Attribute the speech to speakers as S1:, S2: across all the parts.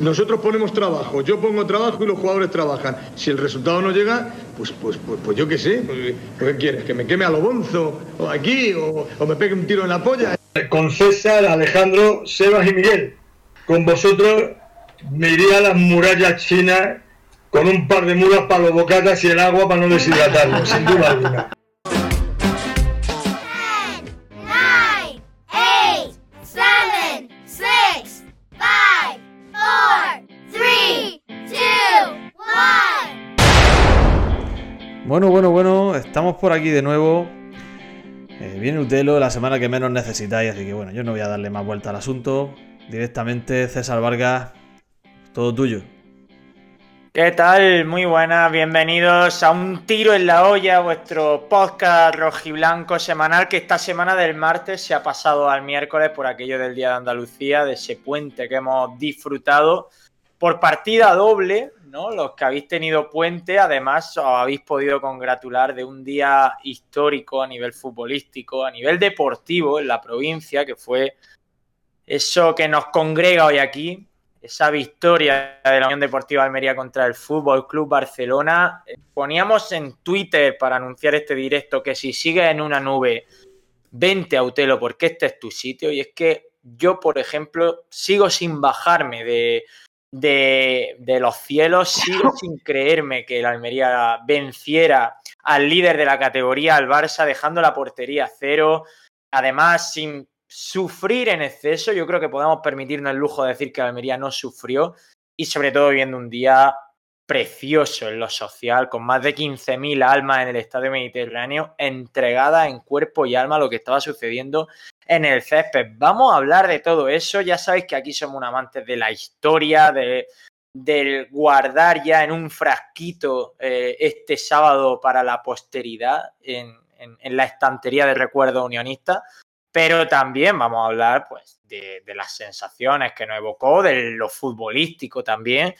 S1: Nosotros ponemos trabajo, yo pongo trabajo y los jugadores trabajan. Si el resultado no llega, pues, pues, pues, pues yo qué sé, pues, ¿qué quieres? ¿Que me queme a lo bonzo? ¿O aquí? O, ¿O me pegue un tiro en la polla?
S2: Con César, Alejandro, Sebas y Miguel. Con vosotros me iría a las murallas chinas con un par de mulas para los bocatas y el agua para no deshidratarlo, sin duda alguna.
S3: Bueno, bueno, bueno, estamos por aquí de nuevo. Eh, viene Utelo la semana que menos necesitáis, así que bueno, yo no voy a darle más vuelta al asunto. Directamente, César Vargas, todo tuyo.
S4: ¿Qué tal? Muy buenas, bienvenidos a Un Tiro en la Olla, vuestro podcast rojiblanco semanal que esta semana del martes se ha pasado al miércoles por aquello del Día de Andalucía, de ese puente que hemos disfrutado por partida doble, ¿no? Los que habéis tenido puente, además os habéis podido congratular de un día histórico a nivel futbolístico, a nivel deportivo en la provincia, que fue eso que nos congrega hoy aquí, esa victoria de la Unión Deportiva Almería contra el Fútbol Club Barcelona. Eh, Poníamos en Twitter para anunciar este directo que si sigues en una nube, vente a Utelo porque este es tu sitio. Y es que yo, por ejemplo, sigo sin bajarme de, de, de los cielos, sigo sin creerme que el Almería venciera al líder de la categoría, al Barça, dejando la portería cero. Además, sin sufrir en exceso, yo creo que podemos permitirnos el lujo de decir que Almería no sufrió y sobre todo viendo un día precioso en lo social, con más de 15.000 almas en el Estadio Mediterráneo, entregadas en cuerpo y alma a lo que estaba sucediendo en el césped. Vamos a hablar de todo eso, ya sabéis que aquí somos un amantes de la historia, de, del guardar ya en un frasquito eh, este sábado para la posteridad en, la estantería de recuerdos unionistas pero también vamos a hablar pues, de, de, las sensaciones que nos evocó, de lo futbolístico también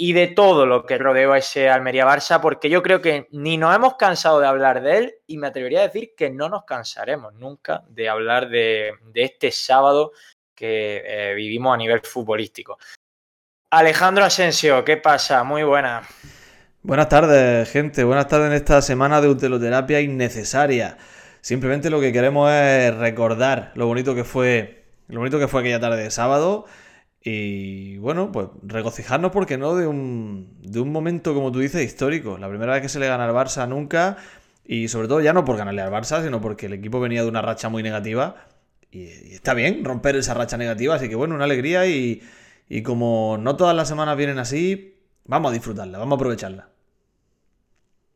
S4: y de todo lo que rodeó a ese Almería-Barça, porque yo creo que ni nos hemos cansado de hablar de él y me atrevería a decir que no nos cansaremos nunca de hablar de, este sábado que eh, vivimos a nivel futbolístico. Alejandro Asensio, ¿qué pasa? Muy buena.
S3: Buenas tardes, gente. Buenas tardes en esta semana de uteloterapia innecesaria. Simplemente lo que queremos es recordar lo bonito que fue. Lo bonito que fue aquella tarde de sábado. Y bueno, pues regocijarnos, porque no, de un, de un momento, como tú dices, histórico. La primera vez que se le gana al Barça nunca. Y sobre todo ya no por ganarle al Barça, sino porque el equipo venía de una racha muy negativa. Y, y está bien romper esa racha negativa. Así que bueno, una alegría. Y, y como no todas las semanas vienen así, vamos a disfrutarla, vamos a aprovecharla.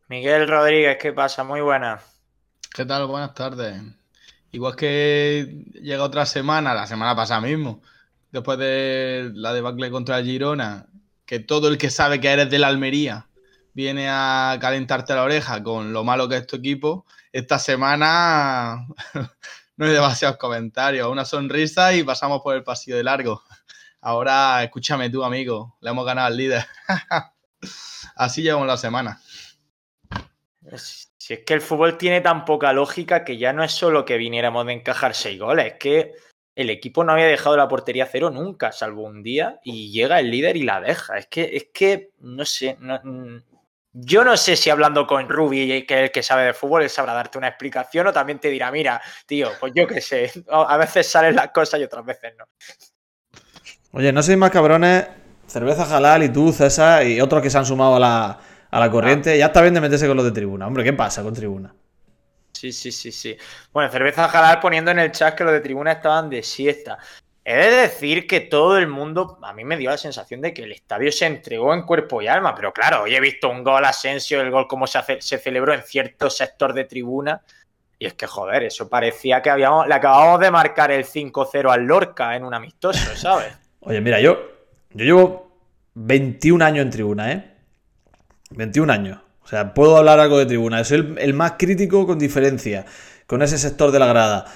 S4: Miguel Rodríguez, ¿qué pasa? Muy buena.
S5: ¿Qué tal? Buenas tardes. Igual que llega otra semana, la semana pasada mismo, después de la debacle contra Girona, que todo el que sabe que eres de la Almería viene a calentarte la oreja con lo malo que es tu equipo, esta semana no hay demasiados comentarios, una sonrisa y pasamos por el pasillo de largo. Ahora escúchame tú, amigo, le hemos ganado al líder. Así llevamos la semana.
S4: Si es que el fútbol tiene tan poca lógica que ya no es solo que viniéramos de encajar seis goles, es que el equipo no había dejado la portería cero nunca, salvo un día, y llega el líder y la deja. Es que, es que no sé, no, yo no sé si hablando con Rubi, que es el que sabe de fútbol, él sabrá darte una explicación o también te dirá, mira, tío, pues yo qué sé, a veces salen las cosas y otras veces no.
S3: Oye, no sois más cabrones, cerveza halal y tú, César, y otros que se han sumado a la, a la corriente. Ah. Ya está bien de meterse con los de tribuna. Hombre, ¿qué pasa con tribuna?
S4: Sí, sí, sí, sí. Bueno, cerveza halal poniendo en el chat que los de tribuna estaban de siesta. He de decir que todo el mundo, a mí me dio la sensación de que el estadio se entregó en cuerpo y alma, pero claro, hoy he visto un gol Asensio, el gol como se, hace, se celebró en cierto sector de tribuna, y es que, joder, eso parecía que habíamos, le acabamos de marcar el 5-0 al Lorca en un amistoso, ¿sabes?
S3: Oye, mira, yo, yo llevo 21 años en tribuna, ¿eh? 21 años. Sea, puedo hablar algo de tribuna. Soy el, más crítico con diferencia, con ese sector de la grada,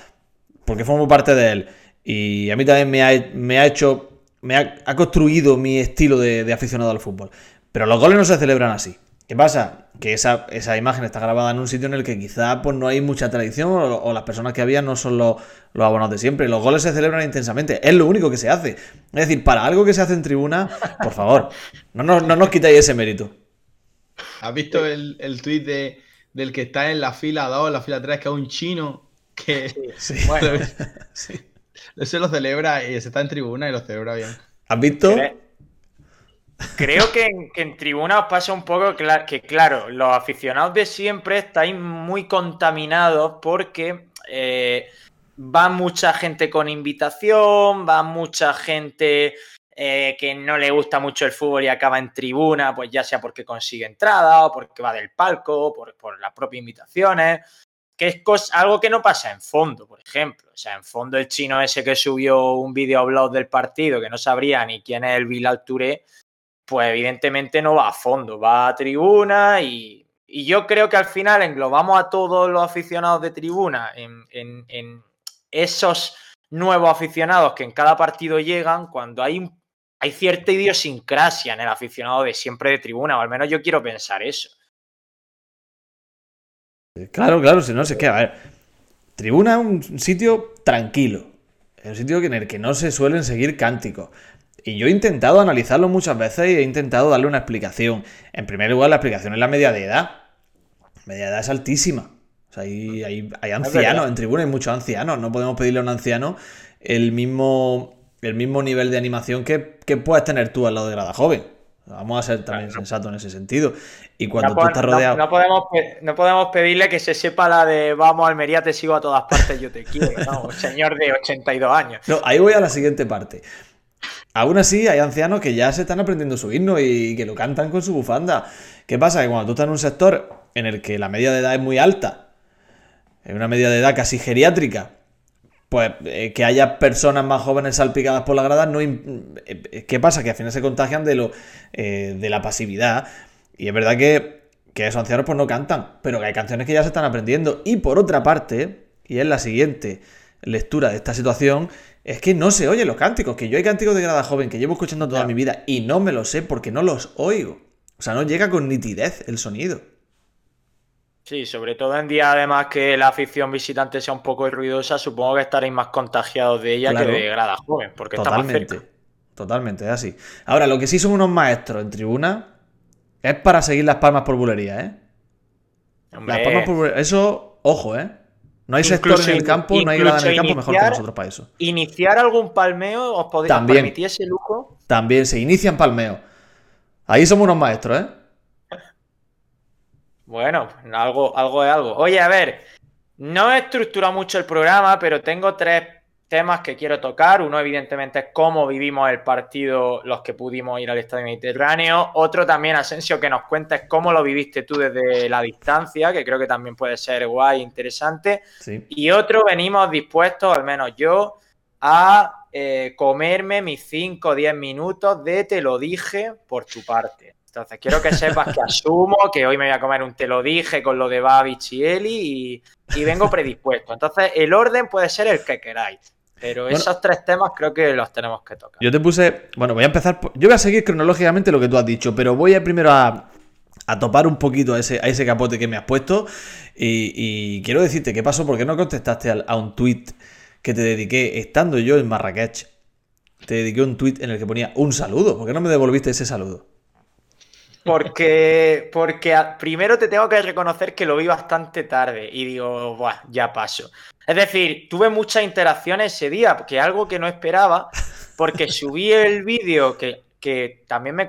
S3: porque formo parte de él. Y a mí también me ha, hecho, me ha, construido mi estilo de, de, aficionado al fútbol. Pero los goles no se celebran así. ¿Qué pasa? Que esa, esa imagen está grabada en un sitio en el que quizá pues, no hay mucha tradición o, las personas que había no son los, los abonados de siempre. Los goles se celebran intensamente. Es lo único que se hace. Es decir, para algo que se hace en tribuna, por favor, no, no nos quitáis ese mérito.
S5: ¿Has visto el, el tuit de, del que está en la fila 2, en la fila 3, que es un chino que
S3: Sí.
S4: Bueno,
S3: Sí.
S5: se lo celebra y se está en tribuna y lo celebra bien?
S3: ¿Has visto?
S4: cre- creo que en, que en tribuna os pasa un poco que, claro, los aficionados de siempre estáis muy contaminados porque eh, va mucha gente con invitación, va mucha gente eh, que no le gusta mucho el fútbol y acaba en tribuna, pues ya sea porque consigue entrada o porque va del palco, por, por las propias invitaciones, que es algo que no pasa en fondo, por ejemplo. O sea, en fondo el chino ese que subió un videoblog del partido que no sabría ni quién es el Bilal Touré, pues evidentemente no va a fondo, va a tribuna y, y yo creo que al final englobamos a todos los aficionados de tribuna en, en- en esos nuevos aficionados que en cada partido llegan cuando hay, hay cierta idiosincrasia en el aficionado de siempre de tribuna, o al menos yo quiero pensar eso.
S3: Claro, claro, si no, es que, a ver, tribuna es un sitio tranquilo, es un sitio en el que no se suelen seguir cánticos. Y yo he intentado analizarlo muchas veces y he intentado darle una explicación. En primer lugar, la explicación es la media de edad. La media de edad es altísima. O sea, hay, hay- hay ancianos en tribuna, hay muchos ancianos. No podemos pedirle a un anciano el mismo, el mismo nivel de animación que, que puedes tener tú al lado de grada joven. Vamos a ser también sensatos en ese sentido. Y cuando
S4: no,
S3: tú estás rodeado.
S4: no podemos, no podemos pedirle que se sepa la de vamos Almería, te sigo a todas partes, yo te quiero. No, señor de 82 años.
S3: No, ahí voy a la siguiente parte. Aún así, hay ancianos que ya se están aprendiendo su himno y que lo cantan con su bufanda. ¿Qué pasa? Que cuando tú estás en un sector en el que la media de edad es muy alta, en una media de edad casi geriátrica, pues eh, que haya personas más jóvenes salpicadas por la grada, no eh, ¿qué pasa? Que al final se contagian de, lo, eh, de la pasividad. Y es verdad que, que esos ancianos pues no cantan, pero que hay canciones que ya se están aprendiendo. Y por otra parte, y es la siguiente lectura de esta situación, es que no se oyen los cánticos, que yo hay cánticos de grada joven que llevo escuchando toda mi vida y no me los sé porque no los oigo. O sea, no llega con nitidez el sonido.
S4: Sí, sobre todo en días además que la afición visitante sea un poco ruidosa, supongo que estaréis más contagiados de ella
S3: Claro.
S4: que de grada joven, porque está más
S3: Totalmente.
S4: cerca.
S3: Totalmente, es así. Ahora, lo que sí son unos maestros en tribuna es para seguir las palmas por bulería, ¿eh?
S4: Hombre,
S3: Las palmas por bulería. Eso, ojo, ¿eh? No hay sector en el campo, no hay grada en el campo mejor que nosotros para eso.
S4: Iniciar algún palmeo, ¿os podéis
S3: También.
S4: permitir ese lujo?
S3: También se inician palmeos. Ahí somos unos maestros, ¿eh?
S4: Bueno, algo, algo es algo. Oye, a ver, no he estructurado mucho el programa, pero tengo tres temas que quiero tocar. Uno, evidentemente, es cómo vivimos el partido los que pudimos ir al Estadio Mediterráneo. Otro también, Asensio, que nos cuentes cómo lo viviste tú desde la distancia, que creo que también puede ser guay, interesante.
S3: Sí.
S4: Y otro, venimos dispuestos, al menos yo, a eh, comerme mis 5 o 10 minutos de te lo dije por tu parte. Entonces, quiero que sepas que asumo que hoy me voy a comer un te lo dije con lo de Babich y Eli y, y vengo predispuesto. Entonces, el orden puede ser el que queráis. Pero
S3: Bueno.
S4: esos tres temas creo que los tenemos que tocar.
S3: Yo te puse. Bueno, voy a empezar. por- Yo voy a seguir cronológicamente lo que tú has dicho, pero voy a primero a, a topar un poquito a ese, a ese capote que me has puesto. Y, y quiero decirte qué pasó, porque no contestaste al- a, un tweet que te dediqué estando yo en Marrakech. Te dediqué un tweet en el que ponía un saludo. ¿Por qué no me devolviste ese saludo?
S4: Porque, porque a- primero te tengo que reconocer que lo vi bastante tarde y digo, Buah, ya paso. Es decir, tuve muchas interacciones ese día, que algo que no esperaba, porque subí el vídeo que, que también me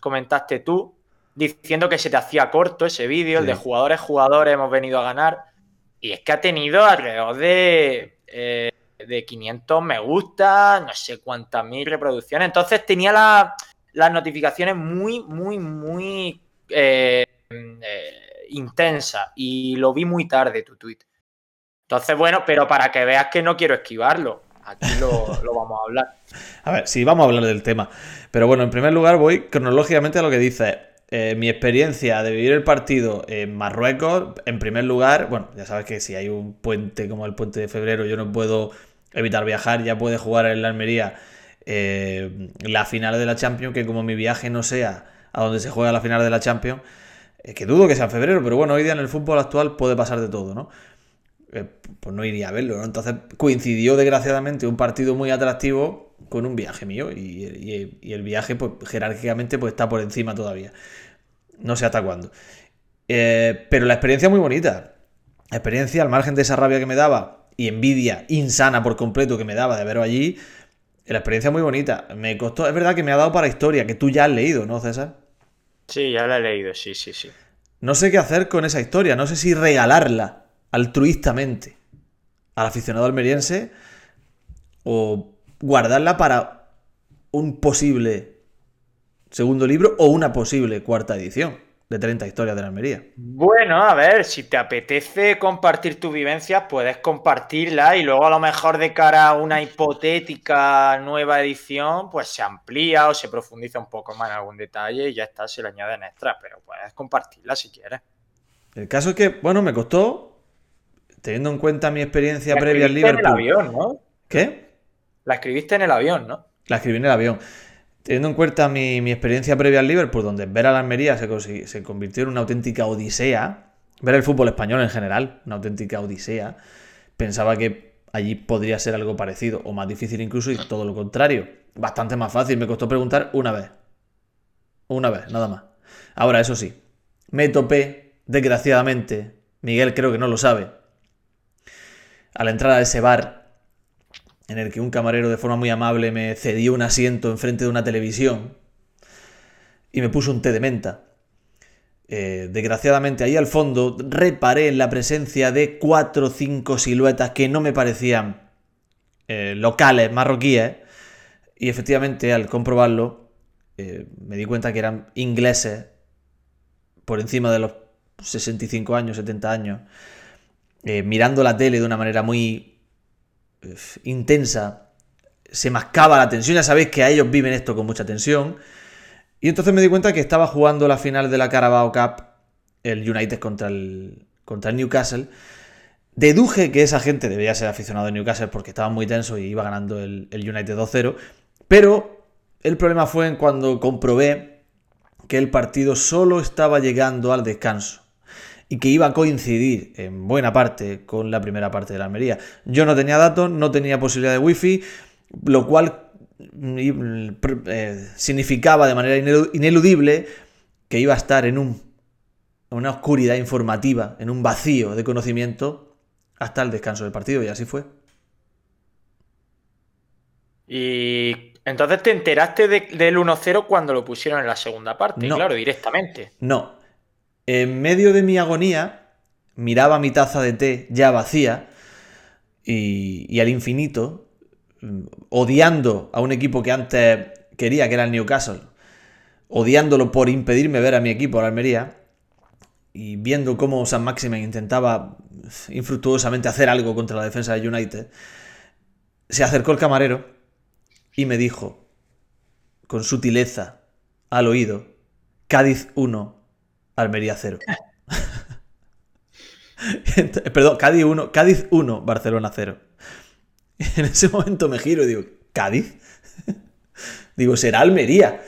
S4: comentaste tú, diciendo que se te hacía corto ese vídeo, el de jugadores, jugadores, hemos venido a ganar, y es que ha tenido alrededor de, eh, de 500 me gusta, no sé cuántas mil reproducciones, entonces tenía la las notificaciones muy, muy, muy eh, eh, intensas y lo vi muy tarde tu tweet. Entonces, bueno, pero para que veas que no quiero esquivarlo, aquí lo, lo vamos a hablar.
S3: A ver, sí, vamos a hablar del tema. Pero bueno, en primer lugar voy cronológicamente a lo que dice. Eh, mi experiencia de vivir el partido en Marruecos, en primer lugar, bueno, ya sabes que si hay un puente como el puente de febrero, yo no puedo evitar viajar, ya puede jugar en la Almería eh, la final de la Champions, que como mi viaje no sea a donde se juega la final de la Champions, Es que dudo que sea en febrero, pero bueno, hoy día en el fútbol actual puede pasar de todo, ¿no? Eh, pues no iría a verlo, ¿no? Entonces coincidió desgraciadamente un partido muy atractivo con un viaje mío y, el viaje pues jerárquicamente pues está por encima todavía. No sé hasta cuándo. Eh, pero la experiencia muy bonita. La experiencia, al margen de esa rabia que me daba y envidia insana por completo que me daba de veros allí, la experiencia muy bonita. Me costó, es verdad que me ha dado para historia, que tú ya has leído, ¿no, César?
S4: Sí, ya la he leído, sí, sí, sí.
S3: No sé qué hacer con esa historia, no sé si regalarla altruistamente al aficionado almeriense o guardarla para un posible segundo libro o una posible cuarta edición de 30 historias de la Almería.
S4: Bueno, a ver, si te apetece compartir tus vivencias, puedes compartirla y luego a lo mejor de cara a una hipotética nueva edición, pues se amplía o se profundiza un poco más en algún detalle y ya está, se le añaden extras, pero puedes compartirla si quieres.
S3: El caso es que, bueno, me costó, teniendo en cuenta mi experiencia
S4: La
S3: previa al
S4: escribiste en el
S3: Liverpool.
S4: avión, ¿no?
S3: ¿Qué?
S4: La escribiste en el avión, ¿no?
S3: La escribí en el avión. Teniendo en cuenta mi, experiencia previa al Liverpool, donde ver a la Almería se, convirtió en una auténtica odisea, ver el fútbol español en general, una auténtica odisea, pensaba que allí podría ser algo parecido, o más difícil incluso, y todo lo contrario. Bastante más fácil, me costó preguntar una vez. Una vez, nada más. Ahora, eso sí, me topé, desgraciadamente, Miguel creo que no lo sabe, a la entrada de ese bar en el que un camarero de forma muy amable me cedió un asiento enfrente de una televisión y me puso un té de menta. Eh, desgraciadamente ahí al fondo reparé en la presencia de cuatro o cinco siluetas que no me parecían eh, locales, marroquíes, y efectivamente al comprobarlo eh, me di cuenta que eran ingleses por encima de los 65 años, 70 años, mirando la tele de una manera muy intensa, se mascaba la tensión, ya sabéis que a ellos viven esto con mucha tensión, y entonces me di cuenta que estaba jugando la final de la Carabao Cup, el United contra el, contra el Newcastle, deduje que esa gente debería ser aficionado de Newcastle porque estaba muy tenso y iba ganando el, el United 2-0, pero el problema fue en cuando comprobé que el partido solo estaba llegando al descanso y que iba a coincidir en buena parte con la primera parte de la Almería. Yo no tenía datos, no tenía posibilidad de wifi, lo cual mm, pr- eh, significaba de manera inelu- ineludible que iba a estar en un, una oscuridad informativa, en un vacío de conocimiento hasta el descanso del partido y así fue.
S4: Y entonces te enteraste de- del 1-0 cuando lo pusieron en la segunda parte,
S3: No.
S4: claro, directamente.
S3: No. En medio de mi agonía, miraba mi taza de té ya vacía y, al infinito, mm, odiando a un equipo que antes quería, que era el Newcastle, odiándolo por impedirme ver a mi equipo, la Almería, y viendo cómo San Maximen intentaba infructuosamente hacer algo contra la defensa de United, se acercó el camarero y me dijo, con sutileza, al oído, Cádiz 1, Almería 0. Ent- Perdón, Cádiz 1, Cádiz 1, Barcelona 0. En ese momento me giro y digo, ¿Cádiz? digo, será Almería.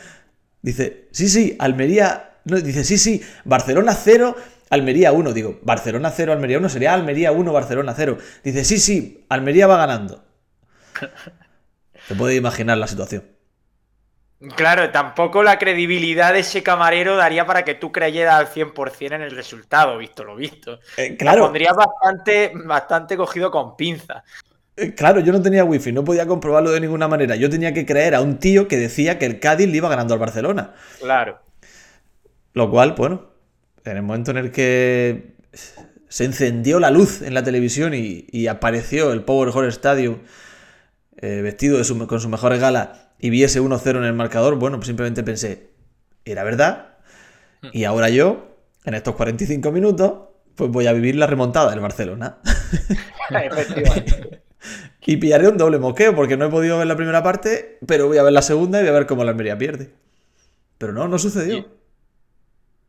S3: Dice, sí, sí, Almería. No, dice, sí, sí, Barcelona 0, Almería 1. Digo, Barcelona 0, Almería 1 sería Almería 1, Barcelona 0. Dice, sí, sí, Almería va ganando. Te puedes imaginar la situación.
S4: Claro, tampoco la credibilidad de ese camarero daría para que tú creyeras al 100% en el resultado, visto lo visto.
S3: Eh,
S4: Lo
S3: claro,
S4: pondrías bastante, bastante cogido con pinza.
S3: Eh, Claro, yo no tenía wifi, no podía comprobarlo de ninguna manera. Yo tenía que creer a un tío que decía que el Cádiz le iba ganando al Barcelona.
S4: Claro.
S3: Lo cual, bueno, en el momento en el que se encendió la luz en la televisión y, y apareció el Power Hall Stadium eh, vestido de su- con sus mejores galas y vi ese 1-0 en el marcador, bueno, pues simplemente pensé, era verdad. Y ahora yo, en estos 45 minutos, pues voy a vivir la remontada del Barcelona.
S4: Efectivamente.
S3: Y pillaré un doble moqueo porque no he podido ver la primera parte, pero voy a ver la segunda y voy a ver cómo la Almería pierde. Pero no, no sucedió.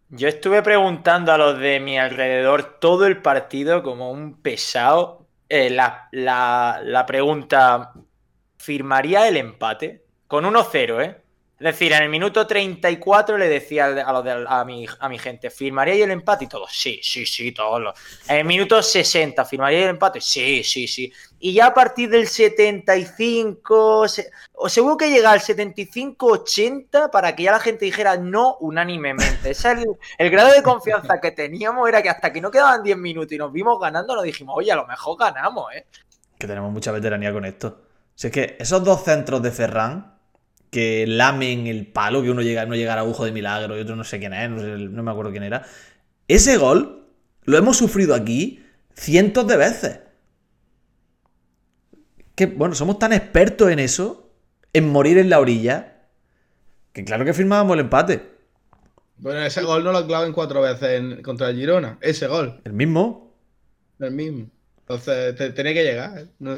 S4: Yo estuve preguntando a los de mi alrededor todo el partido como un pesado. eh, la, la- la pregunta, ¿firmaría el empate? Con 1-0, ¿eh? Es decir, en el minuto 34 le decía a, mi, gente, ¿firmaríais el empate? Y todos, sí, sí, sí, todos. los- En el minuto 60, ¿firmaríais el empate? Sí, sí, sí. Y ya a partir del 75, se- o seguro que llega al 75-80 para que ya la gente dijera no unánimemente. Ese es el, el grado de confianza que teníamos era que hasta que no quedaban 10 minutos y nos vimos ganando, nos dijimos, oye, a lo mejor ganamos, ¿eh?
S3: Que tenemos mucha veteranía con esto. Si es que esos dos centros de Ferran que lamen el palo, que uno llega, no llega a agujo de milagro y otro no sé quién es, no, sé, no me acuerdo quién era. Ese gol lo hemos sufrido aquí cientos de veces. Que bueno, somos tan expertos en eso, en morir en la orilla, que claro que firmábamos el empate.
S5: Bueno, ese gol no lo claven cuatro veces en- contra el Girona. Ese gol,
S3: El mismo.
S5: el mismo. Entonces, te, tenía que llegar. ¿eh? No-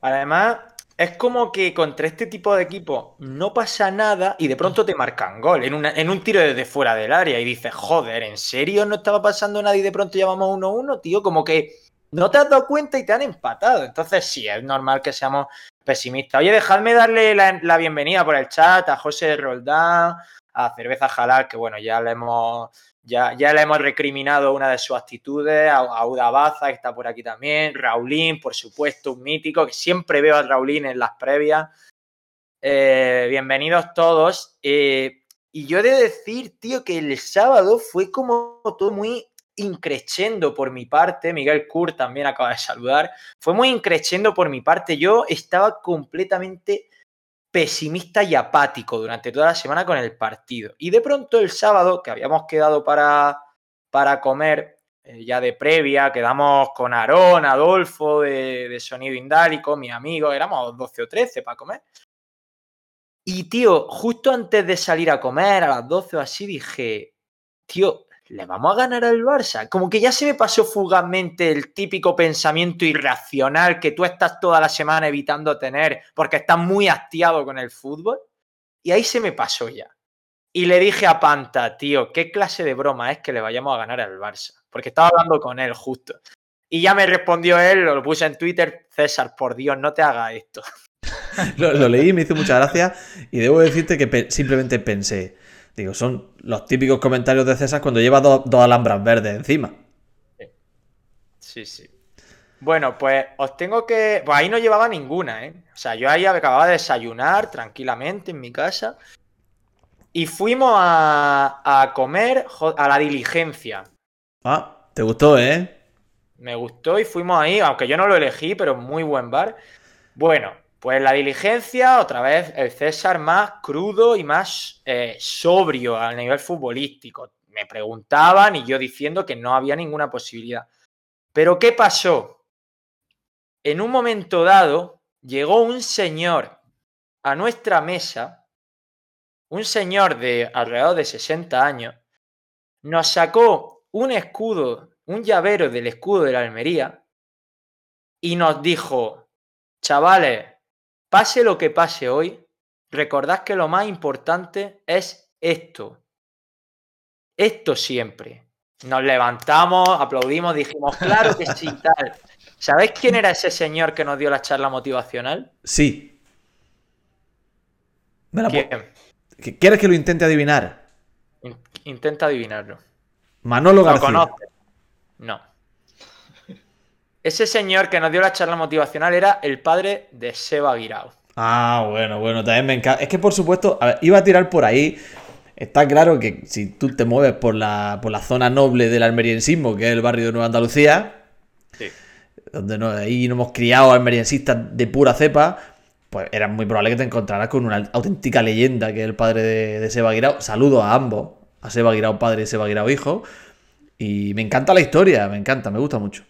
S4: Además, es como que contra este tipo de equipos no pasa nada y de pronto te marcan gol en, en un tiro desde fuera del área y dices, joder, ¿en serio no estaba pasando nada y de pronto llevamos 1-1, tío? Como que no te has dado cuenta y te han empatado. Entonces sí, es normal que seamos pesimistas. Oye, dejadme darle la, la bienvenida por el chat a José Roldán, a Cerveza Jalal, que bueno, ya le hemos... Ya, ya le hemos recriminado una de sus actitudes, a, a Uda Baza, que está por aquí también, Raulín, por supuesto, un mítico, que siempre veo a Raulín en las previas. Eh, bienvenidos todos. Eh, y yo he de decir, tío, que el sábado fue como todo muy increchendo por mi parte. Miguel Kur también acaba de saludar. Fue muy increchendo por mi parte. Yo estaba completamente pesimista y apático durante toda la semana con el partido. Y de pronto el sábado, que habíamos quedado para, para comer, eh, ya de previa, quedamos con Aarón, Adolfo de, de Sonido Indálico, mi amigo, éramos 12 o 13 para comer. Y tío, justo antes de salir a comer, a las 12 o así, dije, tío, ¿le vamos a ganar al Barça? Como que ya se me pasó fugazmente el típico pensamiento irracional que tú estás toda la semana evitando tener porque estás muy hastiado con el fútbol. Y ahí se me pasó ya. Y le dije a Panta, tío, ¿qué clase de broma es que le vayamos a ganar al Barça? Porque estaba hablando con él justo. Y ya me respondió él, lo puse en Twitter, César, por Dios, no te hagas esto.
S3: Lo, leí, me hizo mucha gracia y debo decirte que simplemente pensé, digo, son los típicos comentarios de César cuando lleva do- dos alhambras verdes encima.
S4: Sí, sí. Bueno, pues os tengo que. Pues ahí no llevaba ninguna, ¿eh? O sea, yo ahí acababa de desayunar tranquilamente en mi casa. Y fuimos a, a comer a la diligencia.
S3: Ah, ¿te gustó, eh?
S4: Me gustó y fuimos ahí, aunque yo no lo elegí, pero muy buen bar. Bueno, pues la diligencia, otra vez, el César más crudo y más eh, sobrio a nivel futbolístico. Me preguntaban y yo diciendo que no había ninguna posibilidad. Pero ¿qué pasó? En un momento dado, llegó un señor a nuestra mesa, un señor de alrededor de 60 años, nos sacó un escudo, un llavero del escudo de la Almería y nos dijo, chavales, pase lo que pase hoy, recordad que lo más importante es esto. Esto siempre. Nos levantamos, aplaudimos, dijimos, claro que sí, tal. ¿Sabéis quién era ese señor que nos dio la charla motivacional?
S3: Sí. Me la
S4: ¿Quién?
S3: ¿Qu- ¿Quieres que lo intente adivinar?
S4: In- Intenta adivinarlo.
S3: Manolo
S4: ¿Lo
S3: García.
S4: conoces? No. Ese señor que nos dio la charla motivacional era el padre de Seba Guirao.
S3: Ah, bueno, bueno, también me encanta. Es que por supuesto, a ver, iba a tirar por ahí. Está claro que si tú te mueves por la, por la zona noble del almeriensismo, que es el barrio de Nueva Andalucía,
S4: Sí.
S3: donde no, ahí nos hemos criado almeriensistas de pura cepa, pues era muy probable que te encontraras con una auténtica leyenda que es el padre de, de Seba Guirao. Saludo a ambos, a Seba Guirao padre y Seba Guirao hijo. Y me encanta la historia, me encanta, me gusta mucho.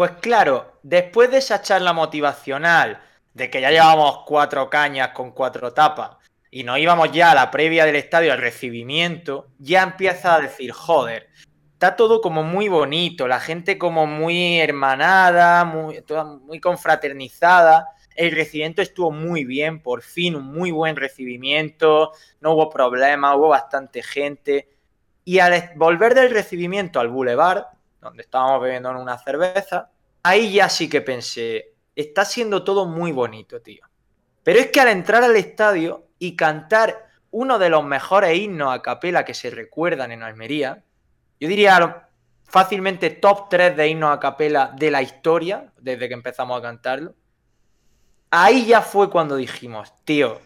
S4: Pues claro, después de esa charla motivacional, de que ya llevábamos cuatro cañas con cuatro tapas, y nos íbamos ya a la previa del estadio, al recibimiento, ya empieza a decir, joder, está todo como muy bonito, la gente como muy hermanada, muy, muy confraternizada. El recibimiento estuvo muy bien, por fin, un muy buen recibimiento, no hubo problema, hubo bastante gente. Y al volver del recibimiento al boulevard, donde estábamos bebiendo una cerveza, ahí ya sí que pensé, está siendo todo muy bonito, tío. Pero es que al entrar al estadio y cantar uno de los mejores himnos a capela que se recuerdan en Almería. Yo diría fácilmente top 3 de himnos a capela de la historia, desde que empezamos a cantarlo. Ahí ya fue cuando dijimos, tío,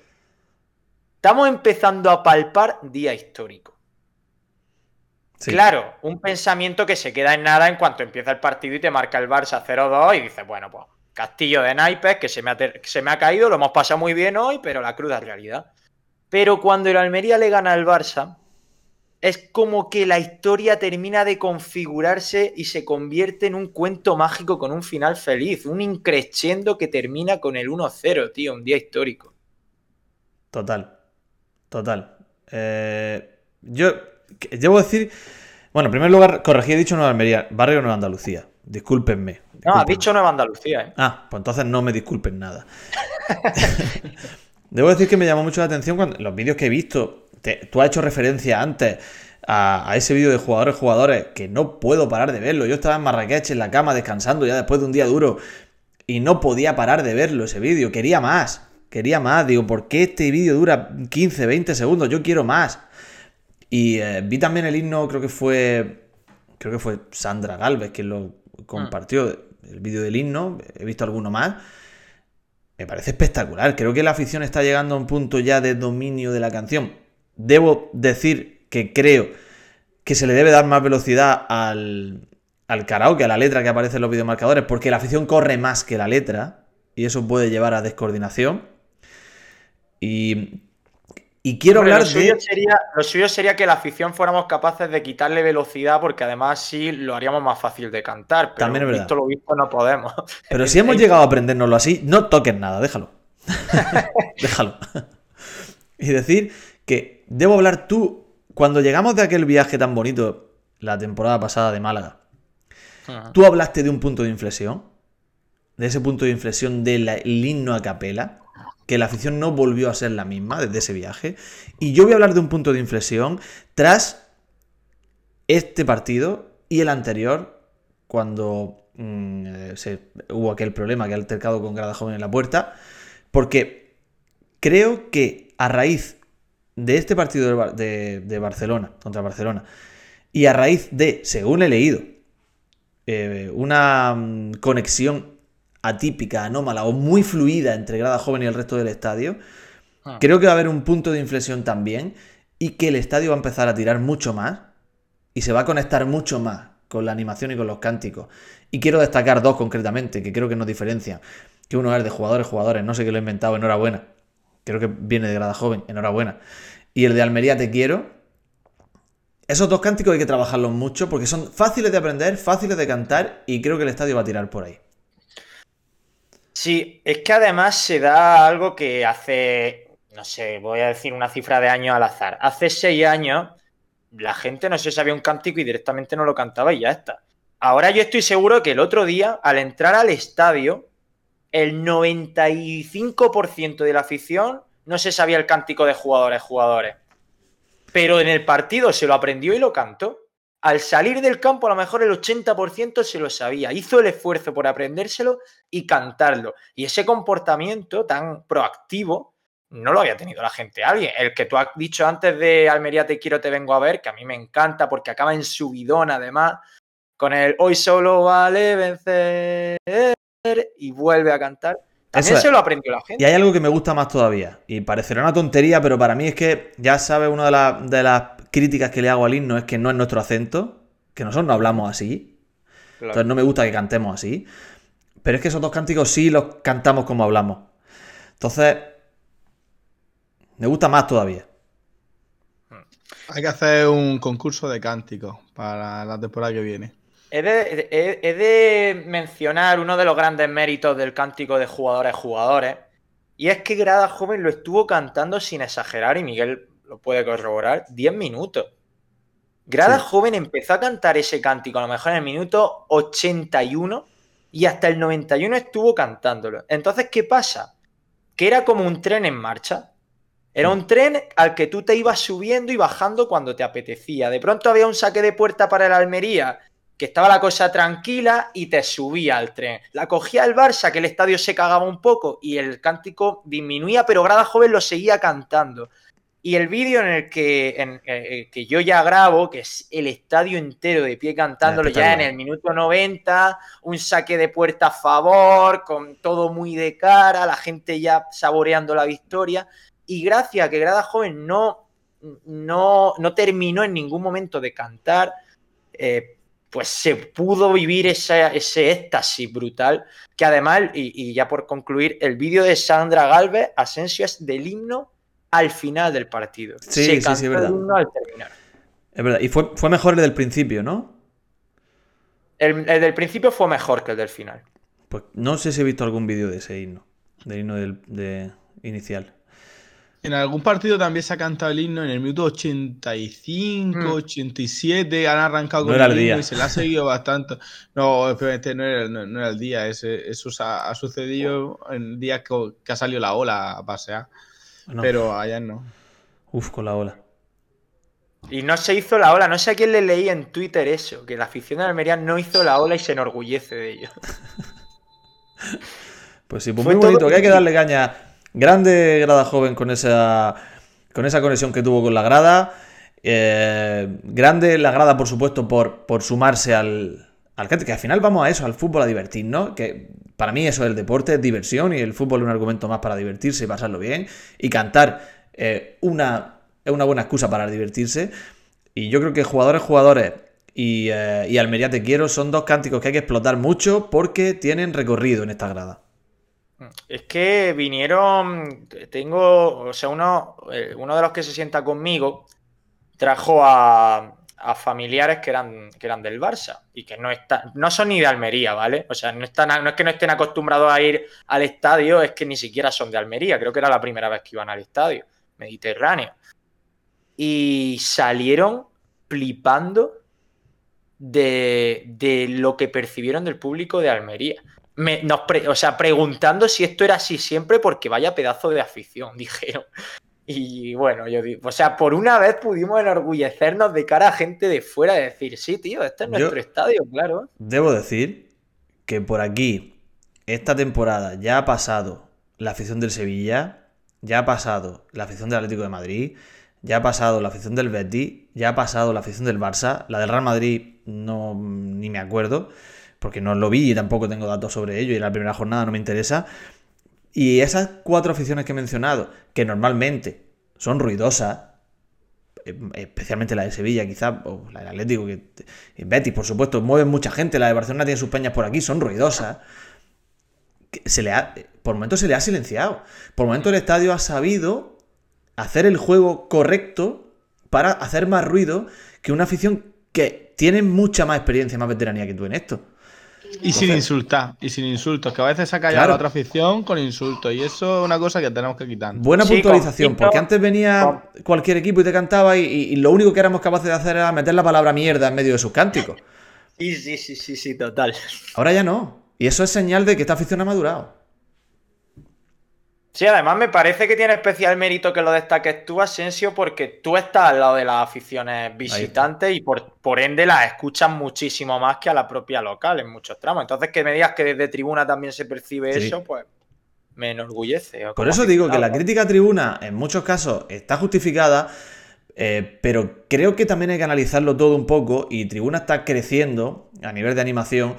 S4: estamos empezando a palpar día histórico.
S3: Sí.
S4: Claro, un pensamiento que se queda en nada en cuanto empieza el partido y te marca el Barça 0-2 y dices, bueno, pues castillo de naipes que se me, ha se me ha caído, lo hemos pasado muy bien hoy, pero la cruda realidad. Pero cuando el Almería le gana al Barça, es como que la historia termina de configurarse y se convierte en un cuento mágico con un final feliz, un increciendo que termina con el 1-0, tío, un día histórico.
S3: Total. Total. Eh, yo debo decir. Bueno, en primer lugar, corregí, he dicho Nueva Almería, barrio Nueva Andalucía. Discúlpenme.
S4: No, has
S3: discúlpenme.
S4: dicho Nueva Andalucía, ¿eh?
S3: Ah, pues entonces no me disculpen nada. Debo decir que me llamó mucho la atención cuando los vídeos que he visto. te- tú has hecho referencia antes a, a ese vídeo de jugadores jugadores que no puedo parar de verlo. Yo estaba en Marrakech en la cama descansando ya después de un día duro y no podía parar de verlo ese vídeo. Quería más. Quería más. Digo, ¿por qué este vídeo dura 15, 20 segundos? Yo quiero más. Y eh, vi también el himno, creo que fue. Creo que fue Sandra Galvez quien lo compartió. El vídeo del himno. He visto alguno más. Me parece espectacular. Creo que la afición está llegando a un punto ya de dominio de la canción. Debo decir que creo que se le debe dar más velocidad al, al karaoke, a la letra que aparece en los videomarcadores, porque la afición corre más que la letra y eso puede llevar a descoordinación. Y, y quiero
S4: Hombre,
S3: hablar
S4: lo, suyo
S3: de...
S4: sería, lo suyo sería que la afición fuéramos capaces de quitarle velocidad porque además sí lo haríamos más fácil de cantar. Pero
S3: También es
S4: visto lo visto no podemos.
S3: Pero si hemos llegado a aprendérnoslo así, no toques nada, déjalo. déjalo. y decir que debo hablar tú, cuando llegamos de aquel viaje tan bonito la temporada pasada de Málaga, tú hablaste de un punto de inflexión, de ese punto de inflexión del himno a capela, que la afición no volvió a ser la misma desde ese viaje. Y yo voy a hablar de un punto de inflexión tras este partido y el anterior, cuando mm, eh, hubo aquel problema, que altercado con Grada Joven en la puerta, porque creo que a raíz de este partido de Barcelona, contra Barcelona, y a raíz de, según he leído, eh, una mm, conexión atípica, anómala o muy fluida entre Grada Joven y el resto del estadio,
S4: Ah.
S3: creo que va a haber un punto de inflexión también y que el estadio va a empezar a tirar mucho más y se va a conectar mucho más con la animación y con los cánticos. Y quiero destacar dos concretamente que creo que nos diferencian. Que uno es de jugadores, jugadores, no sé qué lo he inventado, enhorabuena. Creo que viene de Grada Joven, enhorabuena. Y el de Almería Te Quiero. Esos dos cánticos hay que trabajarlos mucho porque son fáciles de aprender, fáciles de cantar y creo que el estadio va a tirar por ahí.
S4: Sí, es que además se da algo que hace, no sé, voy a decir una cifra de años al azar. Hace seis años la gente no se sabía un cántico y directamente no lo cantaba y ya está. Ahora yo estoy seguro que el otro día, al entrar al estadio, el 95% de la afición no se sabía el cántico de jugadores, jugadores. Pero en el partido se lo aprendió y lo cantó. Al salir del campo, a lo mejor el 80% se lo sabía. Hizo el esfuerzo por aprendérselo y cantarlo. Y ese comportamiento tan proactivo no lo había tenido la gente. Alguien, el que tú has dicho antes de Almería te quiero, te vengo a ver, que a mí me encanta porque acaba en subidón además, con el hoy solo vale vencer y vuelve a cantar. También
S3: Eso
S4: se lo aprendió la
S3: Y
S4: gente.
S3: hay algo que me gusta más todavía, y parecerá una tontería, pero para mí es que, ya sabes, una de, la- de las críticas que le hago al himno es que no es nuestro acento, que nosotros no hablamos así,
S4: Claro.
S3: entonces no me gusta que cantemos así, pero es que esos dos cánticos sí los cantamos como hablamos. Entonces, me gusta más todavía.
S5: Hay que hacer un concurso de cánticos para la temporada que viene.
S4: He de, he- he de mencionar uno de los grandes méritos del cántico de jugadores jugadores. Y es que Grada Joven lo estuvo cantando sin exagerar, y Miguel lo puede corroborar, 10 minutos. Grada
S3: Sí.
S4: Joven empezó a cantar ese cántico a lo mejor en el minuto 81 y hasta el 91 estuvo cantándolo. Entonces, ¿qué pasa? Que era como un tren en marcha. Era un tren al que tú te ibas subiendo y bajando cuando te apetecía. De pronto había un saque de puerta para el Almería que estaba la cosa tranquila y te subía al tren. La cogía el Barça, que el estadio se cagaba un poco y el cántico disminuía, pero Grada Joven lo seguía cantando. Y el vídeo en el que, en, eh, que yo ya grabo, que es el estadio entero de pie cantándolo ya en el minuto 90, un saque de puerta a favor, con todo muy de cara, la gente ya saboreando la victoria. Y gracias a que Grada Joven no, no, no terminó en ningún momento de cantar, eh, pues se pudo vivir esa, ese éxtasis brutal. Que además, y, y ya por concluir, el vídeo de Sandra Galvez, Asensio, es del himno al final del partido.
S3: Sí,
S4: Se
S3: sí, sí, es verdad.
S4: el himno al terminar.
S3: Es verdad. Y fue, fue mejor el del principio, ¿no?
S4: El, el del principio fue mejor que el del final.
S3: Pues no sé si he visto algún vídeo de ese himno. Del himno del, de inicial.
S5: En algún partido también se ha cantado el himno en el minuto 85,
S4: Mm.
S5: 87, han arrancado
S3: No
S5: con
S3: era
S5: el
S3: el
S5: himno
S3: día.
S5: y se le ha seguido bastante. No, espérate, no era, no, no era el día, ese- eso ha, ha sucedido en días que, que ha salido la ola a pasear,
S3: No.
S5: pero allá no.
S3: Uf, con la ola.
S4: Y no se hizo la ola. No sé a quién le leí en Twitter eso, que la afición de Almería no hizo la ola y se enorgullece de ello.
S3: Pues sí, pues
S4: Fue
S3: muy bonito,
S4: todo-
S3: que hay que darle caña. Grande grada joven con esa, con esa conexión que tuvo con la grada. Eh, grande la grada, por supuesto, por, por sumarse al, al que al final vamos a eso, al fútbol a divertirnos. Que para mí eso es el deporte, es diversión y el fútbol es un argumento más para divertirse y pasarlo bien. Y cantar eh, una, es una buena excusa para divertirse. Y yo creo que jugadores, jugadores y, eh, Almería Te Quiero son dos cánticos que hay que explotar mucho porque tienen recorrido en esta grada.
S4: Es que vinieron, tengo, o sea, uno, eh, uno de los que se sienta conmigo trajo a, a familiares que eran, que eran del Barça y que no, están, no son ni de Almería, ¿vale? O sea, no, están, no es que no estén acostumbrados a ir al estadio, es que ni siquiera son de Almería, creo que era la primera vez que iban al estadio, Mediterráneo. Y salieron flipando de, de lo que percibieron del público de Almería. Me- nos o sea, preguntando si esto era así siempre, porque vaya pedazo de afición, dijeron. Y bueno, yo digo, o sea, por una vez pudimos enorgullecernos de cara a gente de fuera, de decir, sí, tío, este es
S3: Yo-
S4: nuestro estadio, claro.
S3: Debo decir que por aquí, esta temporada, ya ha pasado la afición del Sevilla, ya ha pasado la afición del Atlético de Madrid, ya ha pasado la afición del Betis, ya ha pasado la afición del Barça, la del Real Madrid no ni me acuerdo, porque no lo vi y tampoco tengo datos sobre ello y la primera jornada no me interesa. Y esas cuatro aficiones que he mencionado, que normalmente son ruidosas, eh, especialmente la de Sevilla, quizá, o la del Atlético, que Betis, por supuesto, mueven mucha gente, la de Barcelona tiene sus peñas por aquí, son ruidosas. Se le ha, por momentos se le ha silenciado. Por momentos el estadio ha sabido hacer el juego correcto para hacer más ruido que una afición que tiene mucha más experiencia, más veteranía que tú en esto.
S5: Y sin insultar, y sin insultos, que a veces se ha callado
S3: Claro.
S5: la otra afición con insultos, y eso es una cosa que tenemos que quitar.
S3: Buena
S4: Sí,
S3: puntualización,
S4: con-
S3: porque antes venía cualquier equipo y te cantaba y, y- y lo único que éramos capaces de hacer era meter la palabra mierda en medio de sus cánticos.
S4: Sí, sí, sí, sí, sí, total.
S3: Ahora ya no. Y eso es señal de que esta afición ha madurado.
S4: Sí, además me parece que tiene especial mérito que lo destaques tú, Asensio, porque tú estás al lado de las aficiones visitantes y por, por ende las escuchas muchísimo más que a la propia local en muchos tramos. Entonces, que me digas que desde tribuna también se percibe
S3: Sí.
S4: eso, pues me enorgullece.
S3: Por eso digo que la crítica a tribuna en muchos casos está justificada, eh, pero creo que también hay que analizarlo todo un poco y tribuna está creciendo a nivel de animación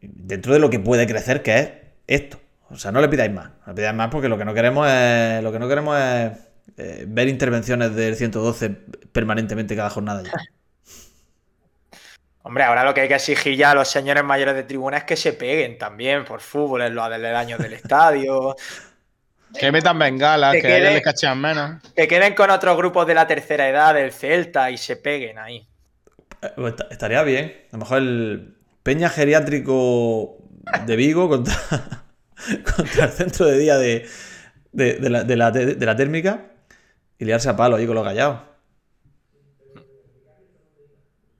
S3: dentro de lo que puede crecer, que es esto. O sea, no le pidáis más. No le pidáis más porque lo que no queremos es, lo que no queremos es eh, ver intervenciones del 112 permanentemente cada jornada ya.
S4: Hombre, ahora lo que hay que exigir ya a los señores mayores de tribuna es que se peguen también por fútbol, en los aledaños del estadio,
S5: Que metan bengalas,
S4: Que
S5: que a ellos
S4: quede-
S5: les cachean menos.
S4: que queden con otros grupos de la tercera edad, del Celta, y se peguen ahí.
S3: Eh, pues esta- Estaría bien. A lo mejor el Peña Geriátrico de Vigo contra, contra el centro de día de, de, la, de la- térmica y liarse a palo ahí con los callados.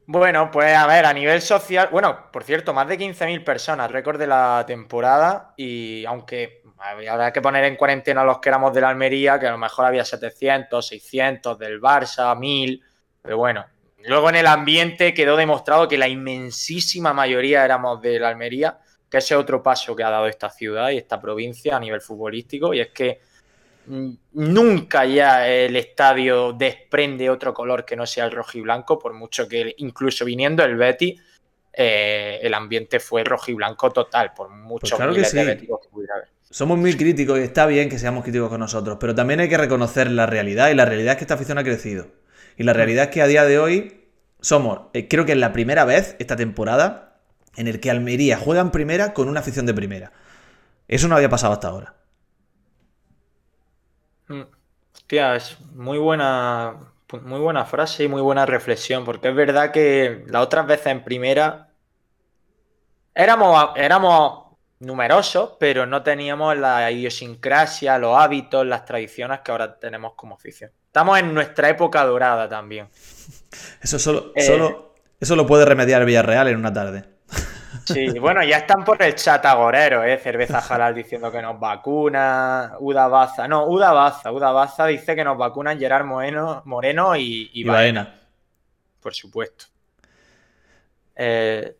S4: Bueno, pues a ver, a nivel social, bueno, por cierto, más de 15.000 personas, récord de la temporada, y aunque habrá que poner en cuarentena los que éramos de la Almería, que a lo mejor había 700, 600, del Barça, 1000, pero bueno, luego en el ambiente quedó demostrado que la inmensísima mayoría éramos de la Almería, que ese es otro paso que ha dado esta ciudad y esta provincia a nivel futbolístico, y es que nunca ya el estadio desprende otro color que no sea el rojo y blanco, por mucho que incluso viniendo el Betty, eh, el ambiente fue rojo y blanco total, por muchos
S3: Pues claro que
S4: de
S3: sí.
S4: béticos que pudiera haber.
S3: Somos muy críticos y está bien que seamos críticos con nosotros, pero también hay que reconocer la realidad y la realidad es que esta afición ha crecido. Y la realidad es que a día de hoy somos, eh, creo que es la primera vez esta temporada en el que Almería juega en primera con una afición de primera. Eso no había pasado hasta ahora.
S4: Mm. Hostia, es muy buena, muy buena frase y muy buena reflexión, porque es verdad que las otras veces en primera éramos, éramos numerosos, pero no teníamos la idiosincrasia, los hábitos, las tradiciones que ahora tenemos como afición. Estamos en nuestra época dorada también.
S3: Eso solo,
S4: Eh.
S3: solo eso lo puede remediar Villarreal en una tarde.
S4: Sí, bueno, ya están por el chat agorero, ¿eh? Cerveza Jalal diciendo que nos vacuna, Uda Baza, no, Uda Baza, Uda Baza dice que nos vacunan Gerard Moreno, Moreno y, y
S3: Y
S4: Baena,
S3: Baena.
S4: por supuesto. Eh,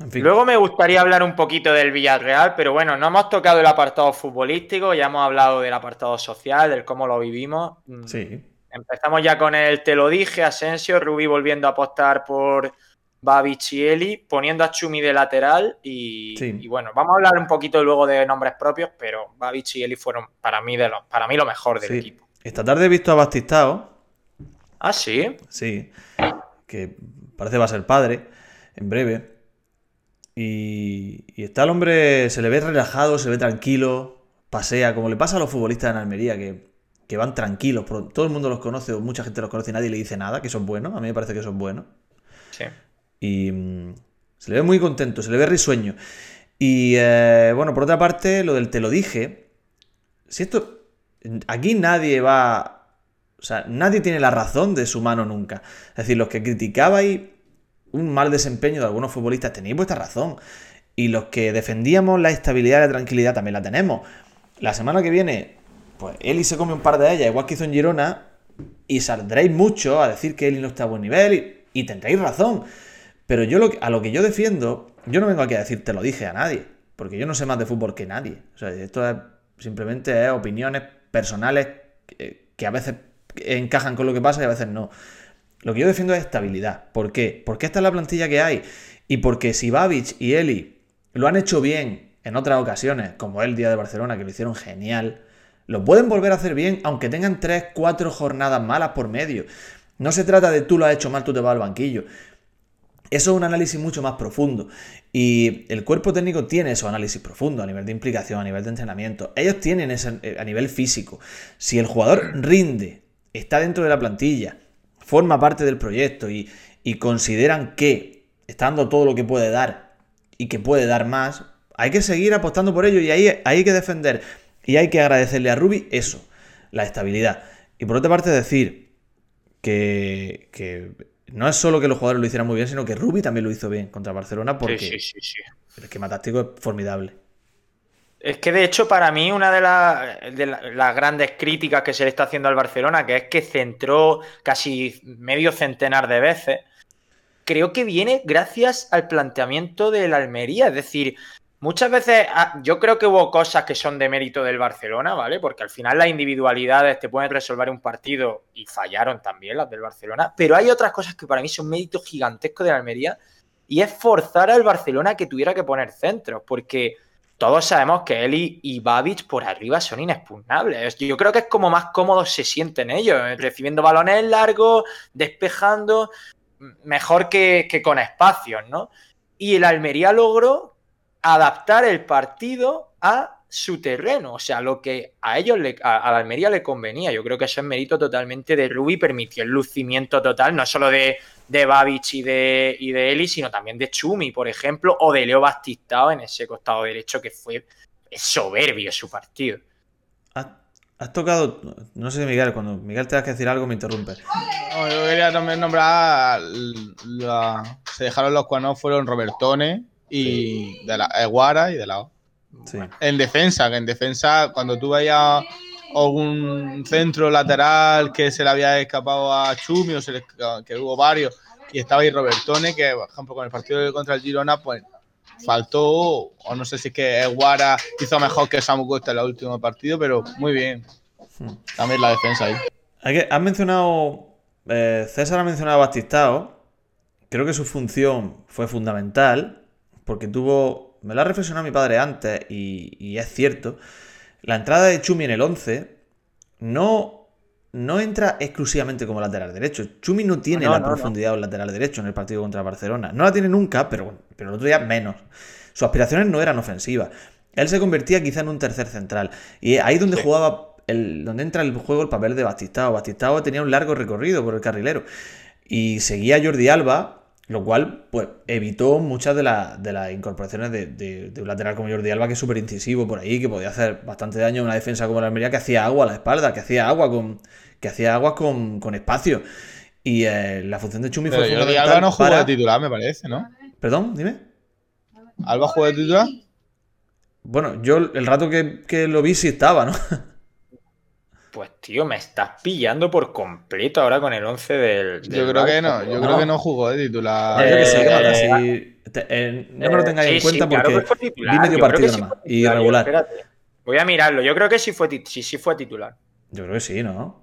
S3: En fin.
S4: Luego me gustaría hablar un poquito del Villarreal, pero bueno, no hemos tocado el apartado futbolístico, ya hemos hablado del apartado social, del cómo lo vivimos. Mm,
S3: Sí.
S4: Empezamos ya con el te lo dije, Asensio, Rubí volviendo a apostar por Eli, poniendo a Chumi de lateral y,
S3: Sí.
S4: y bueno, vamos a hablar un poquito luego de nombres propios, pero Eli fueron para mí, de lo, para mí lo mejor del
S3: sí.
S4: equipo.
S3: Esta tarde he visto a Bastistao,
S4: Ah, sí.
S3: sí, que parece va a ser padre en breve. Y, y está el hombre, se le ve relajado, se le ve tranquilo, pasea, como le pasa a los futbolistas en Almería, que, que van tranquilos. Todo el mundo los conoce, o mucha gente los conoce y nadie le dice nada, que son buenos. A mí me parece que son buenos.
S4: Sí.
S3: Y mm, se le ve muy contento, se le ve risueño. Y eh, bueno, por otra parte, lo del te lo dije. Si esto. Aquí nadie va. O sea, nadie tiene la razón de su mano nunca. Es decir, los que criticabais un mal desempeño de algunos futbolistas tenéis vuestra razón. Y los que defendíamos la estabilidad y la tranquilidad también la tenemos. La semana que viene, pues Eli se come un par de ellas, igual que hizo en Girona, y saldréis mucho a decir que Eli no está a buen nivel, y, y tendréis razón. Pero yo a lo que yo defiendo, yo no vengo aquí a decir te lo dije a nadie, porque yo no sé más de fútbol que nadie. O sea, esto es simplemente es opiniones personales que, que a veces encajan con lo que pasa y a veces no. Lo que yo defiendo es estabilidad. ¿Por qué? Porque esta es la plantilla que hay. Y porque si Babic y Eli lo han hecho bien en otras ocasiones, como el día de Barcelona, que lo hicieron genial, lo pueden volver a hacer bien, aunque tengan 3, 4 jornadas malas por medio. No se trata de tú lo has hecho mal, tú te vas al banquillo. Eso es un análisis mucho más profundo. Y el cuerpo técnico tiene esos análisis profundos a nivel de implicación, a nivel de entrenamiento. Ellos tienen ese eh, a nivel físico. Si el jugador rinde, está dentro de la plantilla, forma parte del proyecto y, y consideran que está dando todo lo que puede dar y que puede dar más, hay que seguir apostando por ello y ahí, hay que defender. Y hay que agradecerle a Rubi eso, la estabilidad. Y por otra parte decir que, que no es solo que los jugadores lo hicieran muy bien, sino que Rubi también lo hizo bien contra Barcelona porque
S4: Sí, sí, sí,
S3: el esquema táctico es formidable.
S4: Es que de hecho para mí una de, la- de la- las grandes críticas que se le está haciendo al Barcelona, que es que centró casi medio centenar de veces, creo que viene gracias al planteamiento del Almería. Es decir, muchas veces ah, yo creo que hubo cosas que son de mérito del Barcelona, ¿vale? Porque al final las individualidades te pueden resolver un partido y fallaron también las del Barcelona, pero hay otras cosas que para mí son méritos gigantescos del Almería y es forzar al Barcelona que tuviera que poner centros, porque todos sabemos que Eli y Babic por arriba son inexpugnables. Yo creo que es como más cómodos se sienten ellos, eh, recibiendo balones largos, despejando, mejor que con espacios, ¿no? Y el Almería logró adaptar el partido a su terreno, o sea, lo que a ellos, le, a, a la Almería le convenía. Yo creo que eso es mérito totalmente de Rubi, permitió el lucimiento total, no solo de, de Babic y de, y de Eli, sino también de Chumi, por ejemplo, o de Leo Bastistao en ese costado derecho que fue soberbio su partido.
S3: Has, has tocado, no sé, Miguel, cuando Miguel tengas que decir algo me interrumpes.
S5: No, yo quería también nombrar. la- se dejaron los cuanos, fueron Robertone y de la Eguara y de lado.
S3: Sí.
S5: En defensa, que en defensa, cuando tú veías algún centro lateral que se le había escapado a Chumi o se le, que hubo varios y estaba ahí Robertone, que por ejemplo con el partido contra el Girona, pues faltó, o no sé si es que Guara hizo mejor que Samu Costa en el último partido, pero muy bien.
S3: Hmm.
S5: También la defensa ahí.
S3: Has mencionado. eh, César ha mencionado a Batistao. Creo que su función fue fundamental. Porque tuvo. Me lo ha reflexionado mi padre antes. Y, y es cierto. La entrada de Chumi en el 11. No. No entra exclusivamente como lateral derecho. Chumi no tiene
S4: No,
S3: la
S4: no,
S3: profundidad del lateral derecho en el partido contra Barcelona. No la tiene nunca, pero, pero el otro día menos. Sus aspiraciones no eran ofensivas. Él se convertía quizá en un tercer central. Y ahí donde jugaba, el, donde entra el juego el papel de Batistao. Batistao tenía un largo recorrido por el carrilero. Y seguía Jordi Alba, lo cual pues evitó muchas de, la- de las incorporaciones de, de- de un lateral como Jordi Alba, que es súper incisivo por ahí, que podía hacer bastante daño a una defensa como la Almería, que hacía agua a la espalda, que hacía agua con, que hacía agua con, con espacio. Y eh, la función de Chumi
S5: Pero
S3: fue
S5: Jordi Alba no jugó
S3: para-
S5: de titular, me parece, ¿no?
S3: Perdón, dime.
S5: ¿Alba jugó de titular?
S3: Bueno, yo el rato que, que lo vi sí estaba, ¿no?
S4: Pues tío, me estás pillando por completo ahora con el 11 del. del
S5: Yo creo que no, yo creo que no jugó de titular.
S3: yo que sé,
S4: Eh,
S3: Gata,
S4: eh,
S3: te- eh, no me lo tengáis en
S4: Sí,
S3: cuenta
S4: sí, claro
S3: porque
S4: que fue titular,
S3: vi medio partido
S4: sí
S3: nada más
S4: espérate. Voy a mirarlo. Yo creo que sí fue, tit- sí, sí fue titular.
S3: Yo creo que sí, ¿no?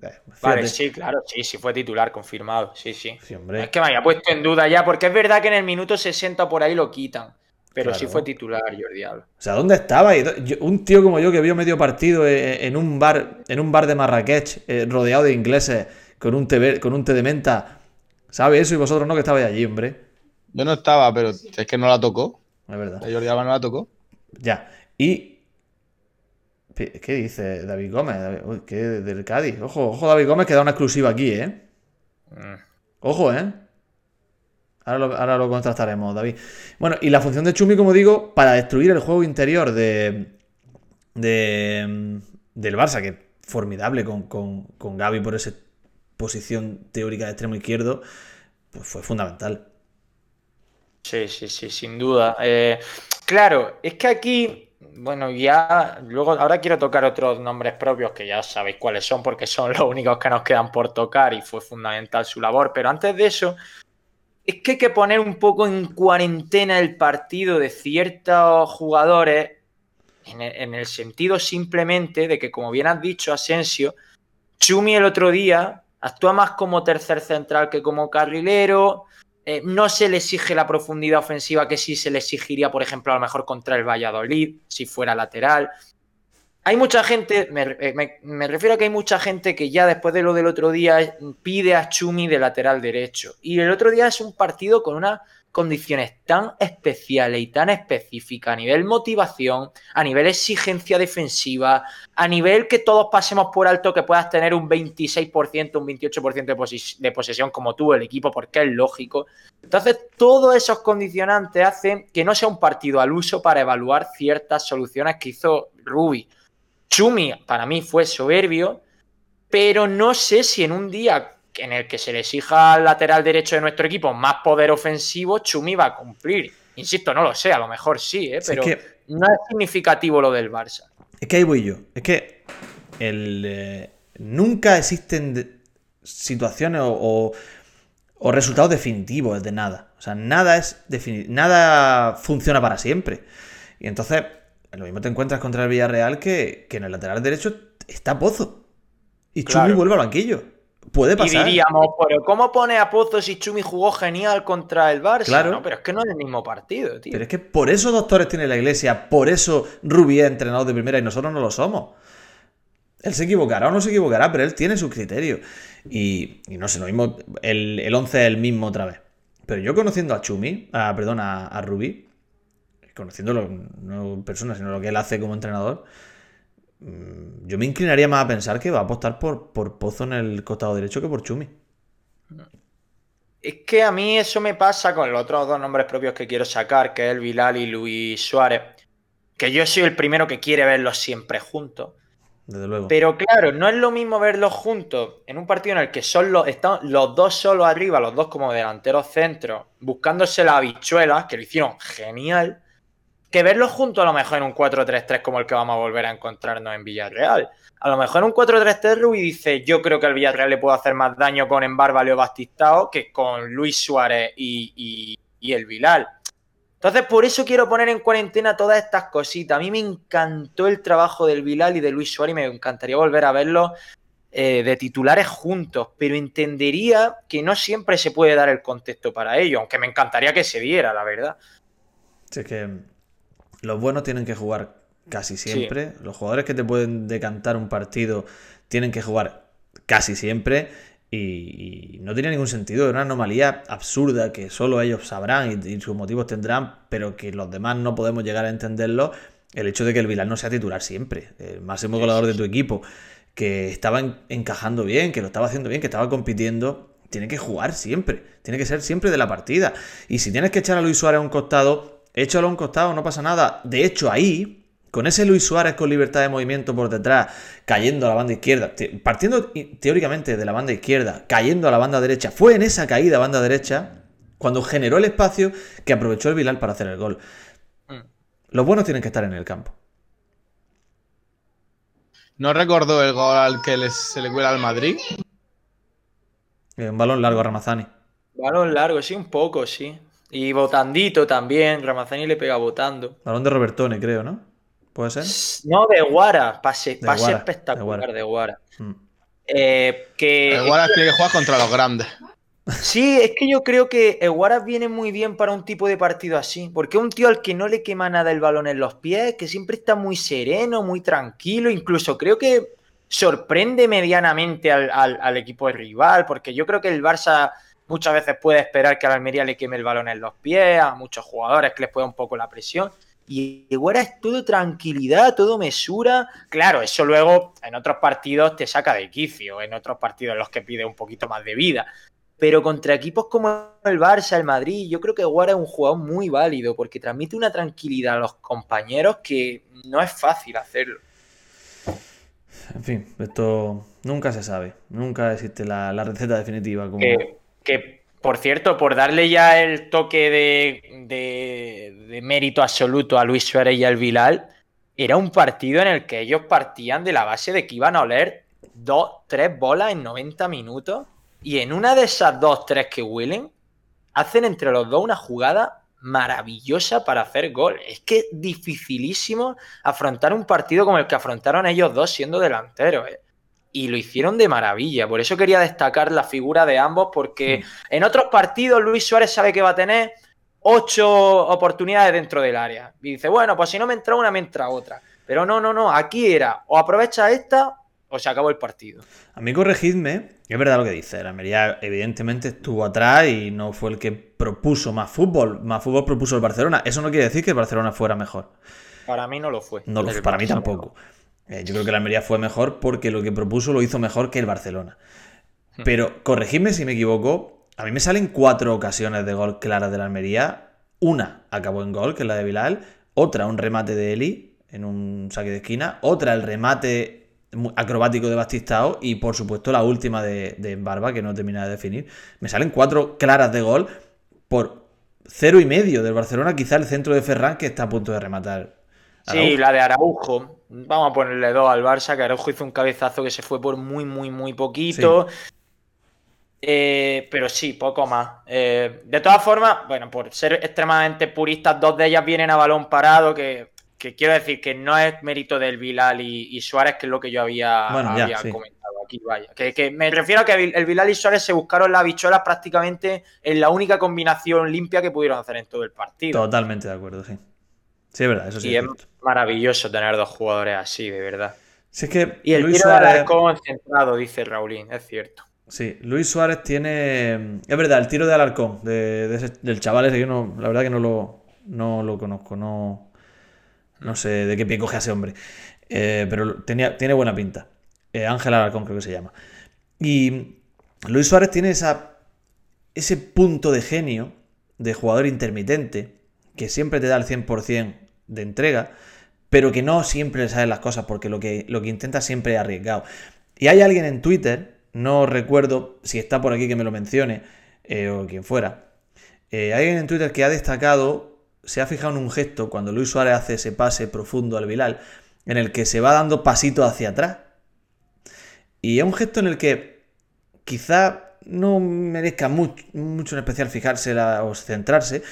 S3: Eh,
S4: Vale, sí, claro, sí, sí fue titular, confirmado. Sí, sí.
S3: Sí, hombre.
S4: Es que me había puesto en duda ya, porque es verdad que en el minuto 60 por ahí lo quitan. Pero sí fue titular Jordi Alba.
S3: O sea, ¿dónde estaba? Yo- un tío como yo que vio medio partido eh, en un bar, en un bar de Marrakech, eh, rodeado de ingleses, con un té, ver- con un té de menta. ¿Sabe eso? Y vosotros no que estabais allí, hombre.
S5: Yo no estaba, pero es que no la tocó.
S3: Es verdad.
S5: Jordi Alba no la tocó.
S3: Ya. Y. ¿Qué dice David Gómez? Uy, ¿Qué del Cádiz? Ojo, ojo, David Gómez, que da una exclusiva aquí, ¿eh?
S4: Mm.
S3: Ojo, ¿eh? Ahora lo, contrastaremos, David. Bueno, y la función de Chumi, como digo, para destruir el juego interior de, de del Barça, que formidable con, con, con Gaby por esa posición teórica de extremo izquierdo, pues fue fundamental.
S4: Sí, sí, sí, sin duda. Eh, claro, es que aquí, bueno, ya luego ahora quiero tocar otros nombres propios que ya sabéis cuáles son porque son los únicos que nos quedan por tocar y fue fundamental su labor. Pero antes de eso, es que hay que poner un poco en cuarentena el partido de ciertos jugadores en el, en el sentido simplemente de que, como bien has dicho, Asensio, Chumi el otro día actúa más como tercer central que como carrilero. Eh, no se le exige la profundidad ofensiva que sí se le exigiría, por ejemplo, a lo mejor contra el Valladolid, si fuera lateral. Hay mucha gente, me, eh, me- refiero a que hay mucha gente que ya después de lo del otro día pide a Chumi de lateral derecho. Y el otro día es un partido con unas condiciones tan especiales y tan específicas a nivel motivación, a nivel exigencia defensiva, a nivel que todos pasemos por alto que puedas tener un 26%, un 28% de, de posesión como tú, el equipo, porque es lógico. Entonces, todos esos condicionantes hacen que no sea un partido al uso para evaluar ciertas soluciones que hizo Rubi. Chumi, para mí, fue soberbio, pero no sé si en un día en el que se le exija al lateral derecho de nuestro equipo más poder ofensivo, Chumi va a cumplir. Insisto, no lo sé, a lo mejor sí, ¿eh?
S3: Es
S4: pero
S3: que-
S4: no es significativo lo del Barça.
S3: Es que ahí voy yo. Es que el, eh, nunca existen situaciones o, o- o resultados definitivos de nada. O sea, nada es nada funciona para siempre. Y entonces, lo mismo te encuentras contra el Villarreal que, que en el lateral derecho está Pozo. Y Chumi
S4: Claro.
S3: vuelve al banquillo. Puede
S4: Y
S3: pasar.
S4: diríamos, pero ¿cómo pone a Pozo si Chumi jugó genial contra el Barça?
S3: Claro.
S4: No, pero es que no es el mismo partido, tío.
S3: Pero es que por eso doctores tiene la iglesia, por eso Rubí es entrenador de primera y nosotros no lo somos. Él se equivocará o no se equivocará, pero él tiene sus criterios. Y, y no sé, lo mismo, el, el 11 es el mismo otra vez. Pero yo conociendo a Chumi, a, perdón, a, a Rubí, conociéndolo no en persona, sino lo que él hace como entrenador, mm, yo me inclinaría más a pensar que va a apostar por, por Pozo en el costado derecho que por Chumi.
S4: Es que a mí eso me pasa con los otros dos nombres propios que quiero sacar, que es el Vilal y Luis Suárez. Que yo soy el primero que quiere verlos siempre juntos.
S3: Desde luego.
S4: Pero claro, no es lo mismo verlos juntos en un partido en el que son los, están los dos solos arriba, los dos como delanteros centros, buscándose las habichuelas, que lo hicieron genial. Que verlos juntos a lo mejor en un 4-3-3 como el que vamos a volver a encontrarnos en Villarreal. A lo mejor en un 4-3-3 Rubí dice, yo creo que al Villarreal le puedo hacer más daño con Embarba Leo Bastistao que con Luis Suárez y, y- el Vilal. Entonces, por eso quiero poner en cuarentena todas estas cositas. A mí me encantó el trabajo del Vilal y de Luis Suárez y me encantaría volver a verlos eh, de titulares juntos, pero entendería que no siempre se puede dar el contexto para ello, aunque me encantaría que se diera, la verdad.
S3: Es que los buenos tienen que jugar casi siempre. Los jugadores que te pueden decantar un partido tienen que jugar casi siempre. Y, y no tiene ningún sentido. Es una anomalía absurda que solo ellos sabrán y, y sus motivos tendrán, pero que los demás no podemos llegar a entenderlo. El hecho de que el Villar no sea titular siempre, el máximo goleador de tu equipo, que estaba en- encajando bien, que lo estaba haciendo bien, que estaba compitiendo, tiene que jugar siempre, tiene que ser siempre de la partida. Y si tienes que echar a Luis Suárez a un costado, échalo a un costado, no pasa nada. De hecho, ahí, con ese Luis Suárez con libertad de movimiento por detrás, cayendo a la banda izquierda, te- partiendo teóricamente de la banda izquierda, cayendo a la banda derecha, fue en esa caída a banda derecha cuando generó el espacio que aprovechó el Vilal para hacer el gol.
S4: Mm.
S3: Los buenos tienen que estar en el campo.
S5: ¿No recordó el gol al que les- se le cuela al Madrid?
S3: Eh, Un balón largo a Ramazani.
S4: Balón largo, sí, un poco, sí. Y botandito también, Ramazani le pega botando.
S3: Balón de Robertone, creo, ¿no? ¿Puede ser?
S4: No, de Guara, pase,
S3: De
S4: pase
S3: Guara,
S4: espectacular
S3: de
S4: de Guara.
S3: Mm.
S4: Eh, que
S5: Igual tiene que jugar contra los grandes.
S4: Sí, es que yo creo que Eguaras viene muy bien para un tipo de partido así, porque es un tío al que no le quema nada el balón en los pies, que siempre está muy sereno, muy tranquilo, incluso creo que sorprende medianamente al, al- al equipo rival, porque yo creo que el Barça muchas veces puede esperar que al Almería le queme el balón en los pies, a muchos jugadores que les pueda un poco la presión. Y Eguaras es todo tranquilidad, todo mesura. Claro, eso luego en otros partidos te saca de quicio, en otros partidos en los que pide un poquito más de vida. Pero contra equipos como el Barça, el Madrid, yo creo que Guara es un jugador muy válido porque transmite una tranquilidad a los compañeros que no es fácil hacerlo.
S3: En fin, esto nunca se sabe. Nunca existe la, la receta definitiva. Como...
S4: Que, que, por cierto, por darle ya el toque de, de- mérito absoluto a Luis Suárez y al Vilal, era un partido en el que ellos partían de la base de que iban a oler dos, tres bolas en 90 minutos y en una de esas dos, tres que huelen, hacen entre los dos una jugada maravillosa para hacer gol. Es que es dificilísimo afrontar un partido como el que afrontaron ellos dos siendo delanteros. ¿eh? Y lo hicieron de maravilla. Por eso quería destacar la figura de ambos, porque en otros partidos Luis Suárez sabe que va a tener ocho oportunidades dentro del área. Y dice, bueno, pues si no me entra una, me entra otra. Pero no, no, no. Aquí era o aprovecha esta o se acabó el partido.
S3: A mí corregidme, es verdad lo que dice. El Almería evidentemente estuvo atrás y no fue el que propuso más fútbol. Más fútbol propuso el Barcelona. Eso no quiere decir que el Barcelona fuera mejor.
S4: Para mí no lo fue.
S3: No lo fue, para mí tampoco. Eh, yo creo que el Almería fue mejor porque lo que propuso lo hizo mejor que el Barcelona. Pero corregidme si me equivoco. A mí me salen cuatro ocasiones de gol claras del Almería. Una acabó en gol, que es la de Bilal. Otra, un remate de Eli en un saque de esquina. Otra, el remate acrobático de Bastistao. Y por supuesto, la última de, de Barba, que no termina de definir. Me salen cuatro claras de gol por cero y medio del Barcelona. Quizá el centro de Ferran, que está a punto de rematar.
S4: Sí,
S3: Araujo.
S4: la de Araujo. Vamos a ponerle dos al Barça, que Araujo hizo un cabezazo que se fue por muy, muy, muy poquito. Eh, pero sí, poco más. Eh, de todas formas, bueno, por ser extremadamente puristas, dos de ellas vienen a balón parado, que, que quiero decir que no es mérito del Vilal y, y Suárez, que es lo que yo había,
S3: Bueno, ya,
S4: había
S3: sí.
S4: comentado aquí, vaya. Que, que me refiero a que el Vilal y Suárez se buscaron las bichuelas prácticamente en la única combinación limpia que pudieron hacer en todo el partido.
S3: Totalmente de acuerdo, sí. Sí, es verdad, eso sí
S4: y
S3: es
S4: maravilloso tener dos jugadores así, de verdad.
S3: Si es que
S4: Y el
S3: Luis
S4: tiro de. Alarcón centrado, dice Raulín, es cierto.
S3: Sí, Luis Suárez tiene. Es verdad, el tiro de Alarcón, de, de ese- del chaval ese, yo no, la verdad que no lo, no lo conozco, no, no sé de qué pie coge a ese hombre. Eh, pero tenía, tiene buena pinta. Eh, Ángel Alarcón creo que se llama. Y Luis Suárez tiene esa, ese punto de genio, de jugador intermitente, que siempre te da el 100% de entrega, pero que no siempre le salen las cosas, porque lo que, lo que intenta siempre es arriesgado. Y hay alguien en Twitter, no recuerdo si está por aquí que me lo mencione, eh, o quien fuera. eh, hay alguien en Twitter que ha destacado se ha fijado en un gesto cuando Luis Suárez hace ese pase profundo al Bilal, en el que se va dando pasitos hacia atrás. Y es un gesto en el que quizá no merezca mucho, mucho en especial fijarse o centrarse,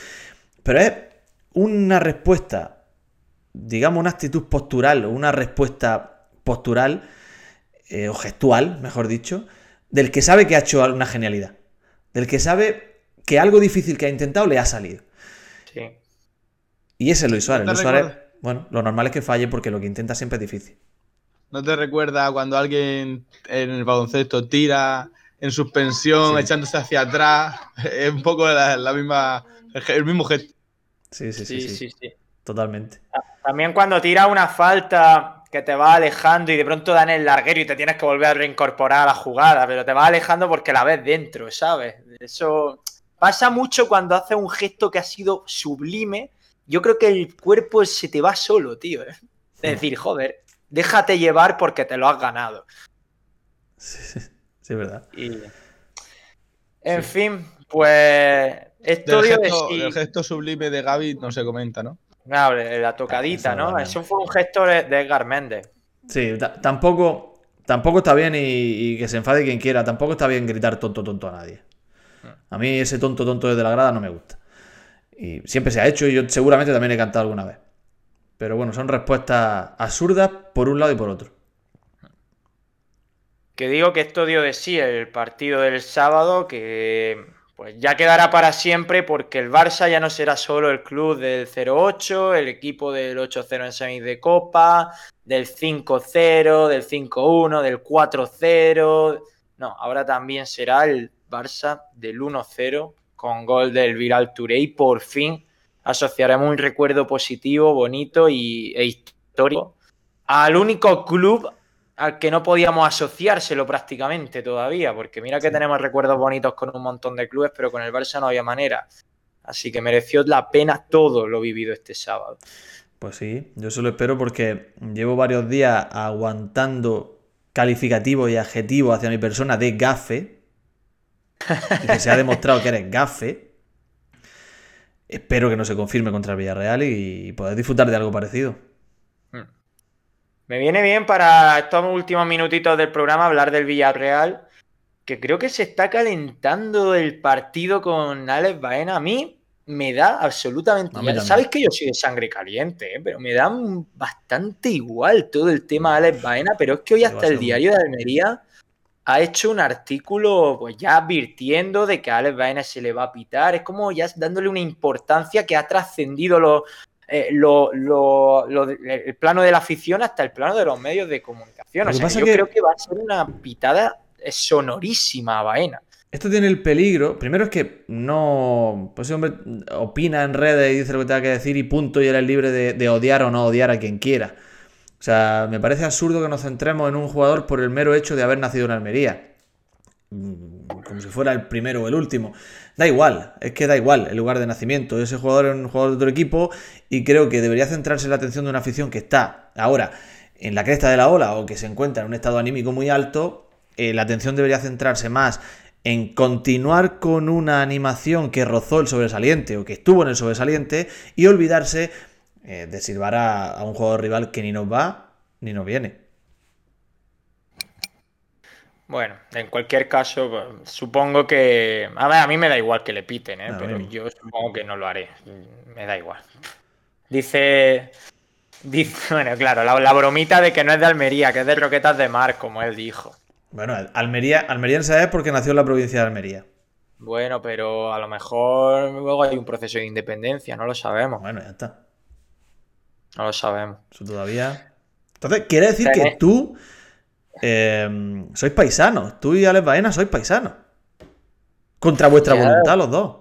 S3: pero es una respuesta, digamos una actitud postural o una respuesta postural eh, o gestual, mejor dicho, del que sabe que ha hecho una genialidad, del que sabe que algo difícil que ha intentado le ha salido.
S4: Sí.
S3: Y ese es Luis Suárez.
S5: ¿No te
S3: Luis Suárez, bueno, lo normal es que falle porque lo que intenta siempre es difícil.
S5: ¿No te recuerda cuando alguien en el baloncesto tira en suspensión,
S3: Sí.
S5: echándose hacia atrás? Es un poco la, la misma, el mismo gesto.
S3: Sí, sí, sí,
S4: Sí,
S3: sí,
S4: sí, sí.
S3: totalmente.
S4: También cuando tiras una falta que te va alejando y de pronto dan el larguero y te tienes que volver a reincorporar a la jugada, pero te va alejando porque la ves dentro, ¿sabes? Eso pasa mucho cuando haces un gesto que ha sido sublime. Yo creo que el cuerpo se te va solo, tío. ¿eh? Es decir, joder, déjate llevar porque te lo has ganado.
S3: Sí, sí, sí, es verdad.
S4: Y... En fin, pues esto
S5: Del
S4: de
S5: gesto,
S4: sí.
S5: del gesto sublime de Gaby no se comenta, ¿no?
S4: Claro, la tocadita,
S3: Eso
S4: ¿no? Eso fue un gesto de de Edgar Méndez.
S3: Sí, ta- tampoco, tampoco está bien y, y que se enfade quien quiera. Tampoco está bien gritar tonto, tonto a nadie. A mí ese tonto, tonto desde la grada no me gusta. Y siempre se ha hecho y yo seguramente también he cantado alguna vez. Pero bueno, son respuestas absurdas por un lado y por otro.
S4: Que digo que esto dio de sí el partido del sábado, que pues ya quedará para siempre porque el Barça ya no será solo el club del 0-8, el equipo del 8-0 en semis de Copa, del 5-0, del 5-1, del 4-0. No, ahora también será el Barça del 1-0 con gol del Viral Touré y por fin asociaremos un recuerdo positivo, bonito y, e histórico al único club al que no podíamos asociárselo prácticamente todavía, porque mira que tenemos recuerdos bonitos con un montón de clubes, pero con el Barça no había manera. Así que mereció la pena todo lo vivido este sábado.
S3: Pues sí, yo solo espero porque llevo varios días aguantando calificativos y adjetivos hacia mi persona de gafe. Y que se ha demostrado que eres gafe. Espero que no se confirme contra el Villarreal y poder disfrutar de algo parecido.
S4: Me viene bien para estos últimos minutitos del programa hablar del Villarreal, que creo que se está calentando el partido con Alex Baena. A mí me da absolutamente igual. Sabes que yo soy de sangre caliente, ¿eh? pero me da bastante igual todo el tema de Alex Baena, pero es que hoy hasta el diario de Almería ha hecho un artículo pues ya advirtiendo de que a Alex Baena se le va a pitar, es como ya dándole una importancia que ha trascendido lo, eh, lo- lo- lo de- el plano de la afición hasta el plano de los medios de comunicación. O sea, yo
S3: que-
S4: creo que va a ser una pitada eh, sonorísima a Baena.
S3: Esto tiene el peligro. Primero es que no. Pues ese hombre opina en redes y dice lo que tenga que decir y punto, y él es libre de, de odiar o no odiar a quien quiera. O sea, me parece absurdo que nos centremos en un jugador por el mero hecho de haber nacido en Almería. Mm, Como si fuera el primero o el último. Da igual, es que da igual el lugar de nacimiento. Ese jugador es un jugador de otro equipo y creo que debería centrarse la atención de una afición que está ahora en la cresta de la ola o que se encuentra en un estado anímico muy alto. eh, la atención debería centrarse más en continuar con una animación que rozó el sobresaliente o que estuvo en el sobresaliente y olvidarse eh, de silbar a, a un jugador rival que ni nos va ni nos viene.
S4: Bueno, en cualquier caso, pues, supongo que. A ver, a mí me da igual que le piten, ¿eh? Pero yo supongo que no lo haré. Me da igual. Dice. Dice, bueno, claro, la, la bromita de que no es de Almería, que es de Roquetas de Mar, como él dijo.
S3: Bueno, Almería, almeriense es porque nació en la provincia de Almería.
S4: Bueno, pero a lo mejor luego hay un proceso de independencia, no lo sabemos.
S3: Bueno, ya está.
S4: No lo sabemos.
S3: Eso todavía. Entonces, quiere decir que tú eh, sois paisanos. Tú y Alex Baena sois paisanos. Contra vuestra voluntad, los dos.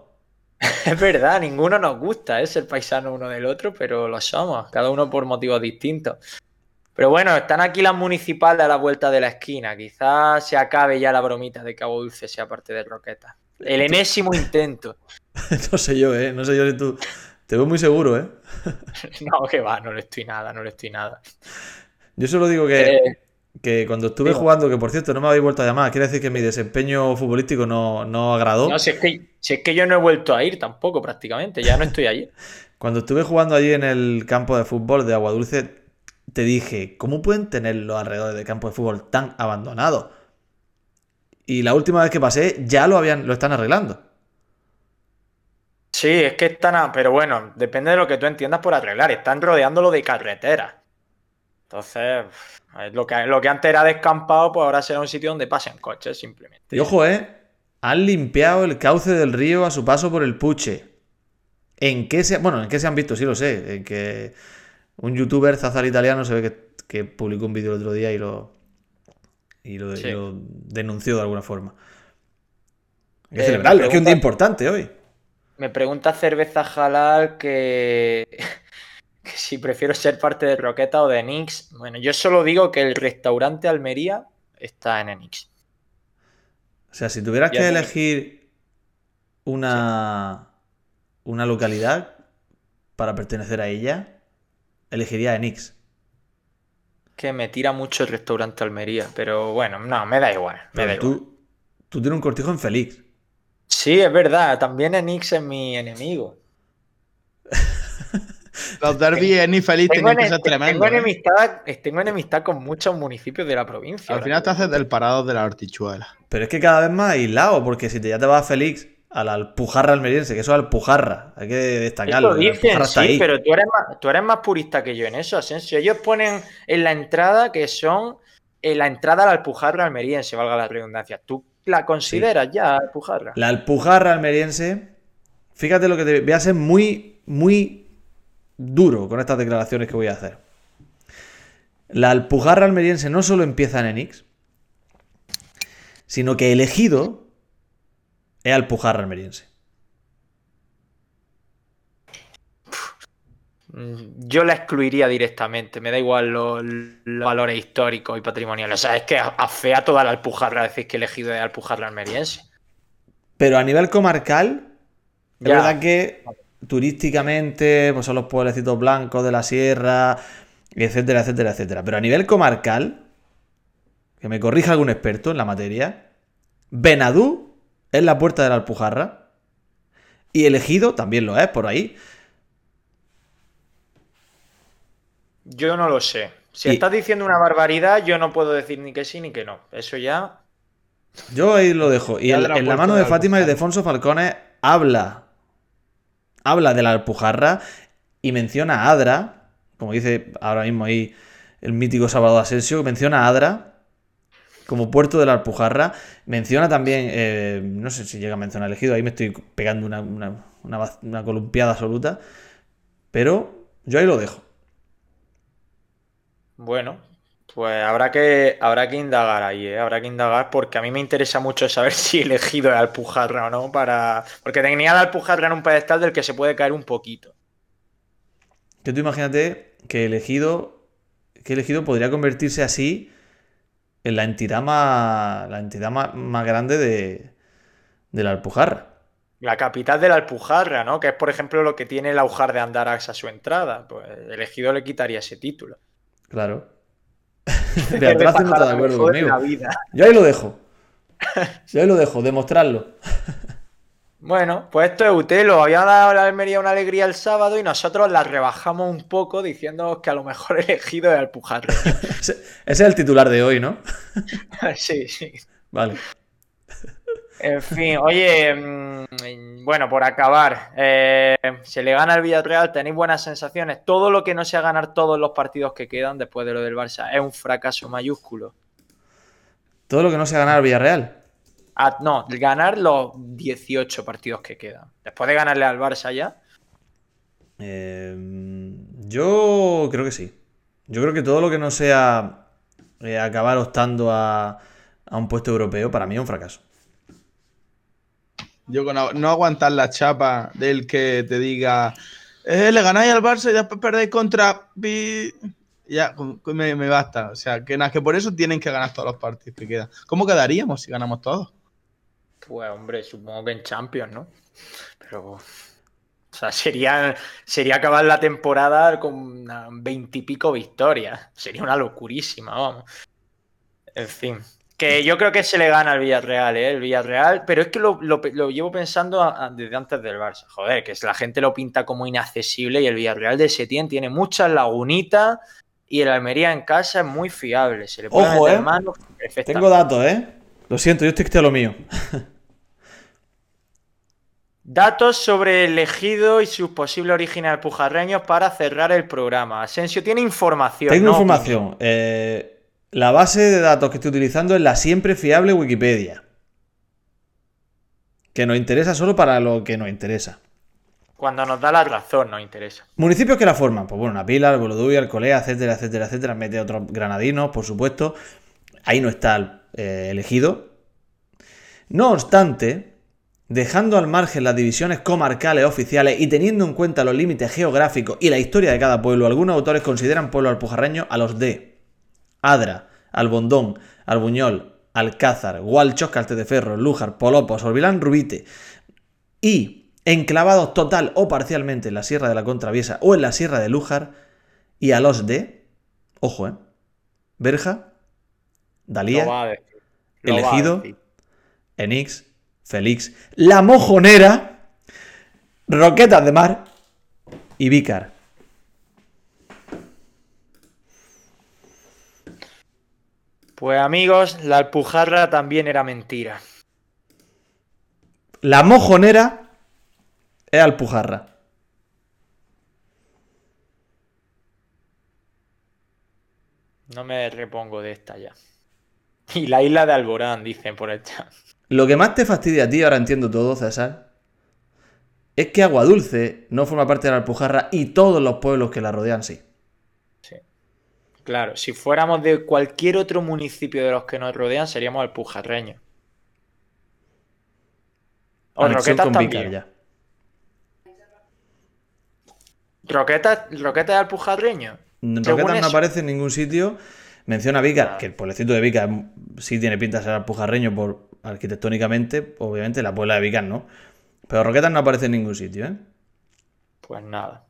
S4: Es verdad, ninguno nos gusta, es el paisano uno del otro, pero lo somos, cada uno por motivos distintos. Pero bueno, están aquí las municipales a la vuelta de la esquina. Quizás se acabe ya la bromita de Cabo Dulce sea parte de Roqueta. El enésimo intento.
S3: no sé yo, ¿eh? No sé yo si tú. Te veo muy seguro, ¿eh?
S4: No, que va, no le estoy nada, no le estoy nada.
S3: Yo solo digo que,
S4: Eh,
S3: que cuando estuve jugando, que por cierto no me habéis vuelto a llamar, quiere decir que mi desempeño futbolístico no, no agradó.
S4: no, si es, que, si es que yo no he vuelto a ir tampoco prácticamente, ya no estoy allí.
S3: Cuando estuve jugando allí en el campo de fútbol de Agua Dulce, te dije, ¿cómo pueden tener los alrededores del campo de fútbol tan abandonados? Y la última vez que pasé, ya lo habían, lo están arreglando.
S4: Sí, es que están. a- Pero bueno, depende de lo que tú entiendas por arreglar. Están rodeándolo de carreteras. Entonces, es lo que, lo que antes era descampado, pues ahora será un sitio donde pasen coches, simplemente.
S3: Y ojo, ¿eh? Han limpiado el cauce del río a su paso por el Puche. ¿En qué se, bueno, en qué se han visto? Sí lo sé. En que un youtuber, Zazar Italiano, se ve que, que publicó un vídeo el otro día y lo, y lo, y
S4: Sí.
S3: lo denunció de alguna forma. Hay que
S4: Eh,
S3: celebrarlo, es que un día importante hoy.
S4: Me pregunta Cerveza Halal que, que si prefiero ser parte de Roqueta o de Nix. Bueno, yo solo digo que el restaurante Almería está en Enix.
S3: O sea, si tuvieras que elegir una, una localidad para pertenecer a ella, elegiría Enix.
S4: Que me tira mucho el restaurante Almería, pero bueno, no, me da igual. Me da
S3: Pero
S4: igual.
S3: tú, tú tienes un cortijo en Félix.
S4: Sí, es verdad, también Enix es mi enemigo.
S5: Los derbis ni feliz
S4: Tengo,
S5: que
S4: ene-
S5: ser
S4: tengo
S5: tremendos. ¿eh?
S4: enemistad, tengo enemistad con muchos municipios de la provincia.
S5: Al final te haces del parado de la hortichuela.
S3: Pero es que cada vez más aislado, porque si te, ya te vas a Félix, a la Alpujarra almeriense, que eso es Alpujarra, hay que destacarlo.
S4: Eso
S3: que la
S4: dicen, sí,
S3: ahí.
S4: pero tú eres, más, tú eres más purista que yo en eso, Asensio. Ellos ponen en la entrada que son en la entrada a la Alpujarra almeriense, valga la redundancia. ¿Tú la consideras ya Alpujarra?
S3: La Alpujarra almeriense, fíjate lo que te voy a ser muy, muy duro con estas declaraciones que voy a hacer. La Alpujarra almeriense no solo empieza en Enix, sino que elegido es Alpujarra almeriense.
S4: Mm, Yo la excluiría directamente, me da igual los, los valores históricos y patrimoniales. O sea, es que afea toda la Alpujarra decir que elegido es Alpujarra almeriense.
S3: Pero a nivel comarcal, es
S4: Ya.
S3: verdad que turísticamente pues son los pueblecitos blancos de la sierra, etcétera, etcétera, etcétera. Pero a nivel comarcal, que me corrija algún experto en la materia, Benadú es la puerta de la Alpujarra y elegido también lo es por ahí.
S4: Yo no lo sé. Si
S3: Y-
S4: estás diciendo una barbaridad, yo no puedo decir ni que sí ni que no. Eso ya.
S3: Yo ahí lo dejo. Y en,
S5: la
S3: en la
S5: puerta
S3: mano
S5: de
S3: de Fátima y
S5: Alpujarra.
S3: de Alfonso Falcones habla. Habla de la Alpujarra y menciona a Adra. Como dice ahora mismo ahí el mítico Salvador Asensio, menciona a Adra como puerto de la Alpujarra. Menciona también, eh, no sé si llega a mencionar elegido, ahí me estoy pegando una, una, columpiada absoluta. Pero yo ahí lo dejo.
S4: Bueno, pues habrá que, habrá que indagar ahí, ¿eh? Habrá que indagar porque a mí me interesa mucho saber si he elegido el Alpujarra o no para... Porque tenía la Alpujarra en un pedestal del que se puede caer un poquito.
S3: Que tú imagínate que elegido, que elegido podría convertirse así en la entidad más, la entidad más, más grande de, de la Alpujarra.
S4: La capital de la Alpujarra, ¿no? Que es, por ejemplo, lo que tiene el Aujar de Andarax a su entrada. Pues el elegido le quitaría ese título.
S3: Claro. Beatriz no está de acuerdo conmigo. Yo ahí lo dejo. Yo ahí lo dejo, demostrarlo.
S4: Bueno, pues esto es Utelo. Había dado a la Almería una alegría el sábado y nosotros la rebajamos un poco diciendo que a lo mejor elegido es Alpujarra.
S3: Ese es el titular de hoy, ¿no?
S4: sí, sí.
S3: Vale.
S4: En fin, oye, mm, bueno, por acabar, eh, se le gana al Villarreal, tenéis buenas sensaciones. Todo lo que no sea ganar todos los partidos que quedan después de lo del Barça es un fracaso mayúsculo.
S3: Todo lo que no se ha ganado al Villarreal.
S4: Ah, no, ganar los 18 partidos que quedan. Después de ganarle al Barça ya.
S3: Eh, yo creo que sí. Yo creo que todo lo que no sea eh, acabar optando a, a un puesto europeo, para mí es un fracaso.
S5: Yo con no aguantar la chapa del que te diga, eh, le ganáis al Barça y después perdéis contra... Pi-". Ya, me, me basta. O sea, que que por eso tienen que ganar todos los partidos que quedan. ¿Cómo quedaríamos si ganamos todos?
S4: Pues hombre, supongo que en Champions, ¿no? Pero. O sea, sería, sería acabar la temporada con veintipico victorias. Sería una locurísima, vamos. En fin. Que yo creo que se le gana al Villarreal, ¿eh? El Villarreal, pero es que lo, lo- lo llevo pensando a- a- desde antes del Barça. Joder, que la gente lo pinta como inaccesible y el Villarreal de Setién tiene muchas lagunitas y el Almería en casa es muy fiable. Se le puede
S3: Ojo,
S4: meter
S3: ¿eh?
S4: mano.
S3: Tengo datos, ¿eh? Lo siento, yo estoy a lo mío.
S4: Datos sobre el elegido y sus posibles orígenes alpujarreños para cerrar el programa. Asensio tiene información.
S3: Tengo
S4: ¿no?
S3: información. Eh, la base de datos que estoy utilizando es la siempre fiable Wikipedia. Que nos interesa solo para lo que nos interesa.
S4: Cuando nos da la razón nos interesa.
S3: Municipios que la forman, pues bueno, Napila, el Boloduvia, Alcolea, etcétera, etcétera, etcétera. Mete otros granadinos, por supuesto. Ahí no está eh, elegido. No obstante, dejando al margen las divisiones comarcales oficiales y teniendo en cuenta los límites geográficos y la historia de cada pueblo, algunos autores consideran pueblo alpujarreño a los de Adra, Albondón, Albuñol, Alcázar, Gualchos, Caltedeferro, Lújar, Polopos, Orbilán, Rubite y enclavados total o parcialmente en la Sierra de la Contraviesa o en la Sierra de Lújar y a los de, ojo, eh, Berja, Dalía, Elegido. Enix, Félix, La Mojonera, Roquetas de Mar y Vícar.
S4: Pues amigos, la alpujarra también era mentira.
S3: La Mojonera es Alpujarra.
S4: No me repongo de esta ya. Y la isla de Alborán, dicen por el chat.
S3: Lo que más te fastidia a ti, ahora entiendo todo, César, es que Agua Dulce no forma parte de la Alpujarra y todos los pueblos que la rodean sí.
S4: Claro, si fuéramos de cualquier otro municipio de los que nos rodean, seríamos alpujarreños. O
S3: Anexión
S4: Roquetas también.
S3: Ya.
S4: ¿Roquetas, Roquetas es Según
S3: Roquetas no aparece en ningún sitio. Menciona Vícar, que el pueblecito de Vícar sí tiene pinta de ser alpujarreño por arquitectónicamente, obviamente la puebla de Vícar no. Pero Roquetas no aparece en ningún sitio, ¿eh?
S4: Pues nada.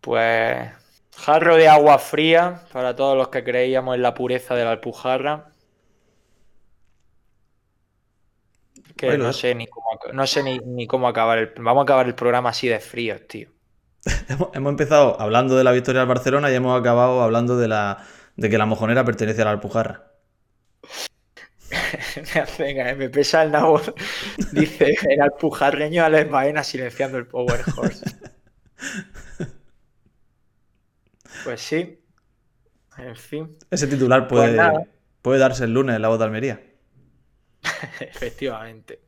S4: Pues jarro de agua fría para todos los que creíamos en la pureza de la alpujarra. Que
S3: Bueno.
S4: no sé ni cómo, ac- no sé ni, ni cómo acabar el. Vamos a acabar el programa así de frío, tío.
S3: Hemos, hemos empezado hablando de la victoria del Barcelona y hemos acabado hablando de la de que la mojonera pertenece a la Alpujarra.
S4: Venga, eh, me pesa el nabo. Dice el alpujarreño Alex Baena silenciando el Power Horse. Pues sí. En fin,
S3: Ese titular
S4: Pues
S3: puede,
S4: nada.
S3: puede darse el lunes en la voz de Almería.
S4: efectivamente.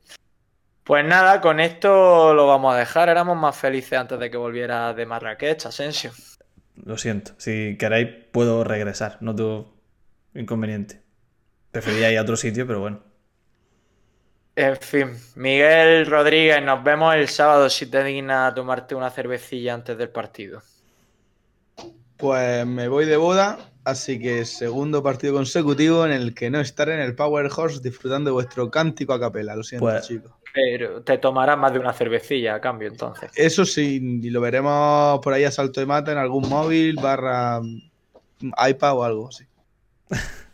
S4: Pues nada, con esto lo vamos a dejar. Éramos más felices antes de que volviera de Marrakech, Asensio.
S3: Lo siento. Si queréis, puedo regresar. No tengo inconveniente. Preferiría ir a otro sitio, pero bueno.
S4: En fin, Miguel Rodríguez, nos vemos el sábado si te dignas tomarte una cervecilla antes del partido.
S5: Pues me voy de boda, así que segundo partido consecutivo en el que no estaré en el Power Horse disfrutando de vuestro cántico a capela. Lo siento,
S3: Pues-
S5: chicos.
S4: Pero te tomarás más de una cervecilla a cambio entonces.
S5: Eso sí, y lo veremos por ahí a salto de mata en algún móvil, barra mm, iPad o algo así.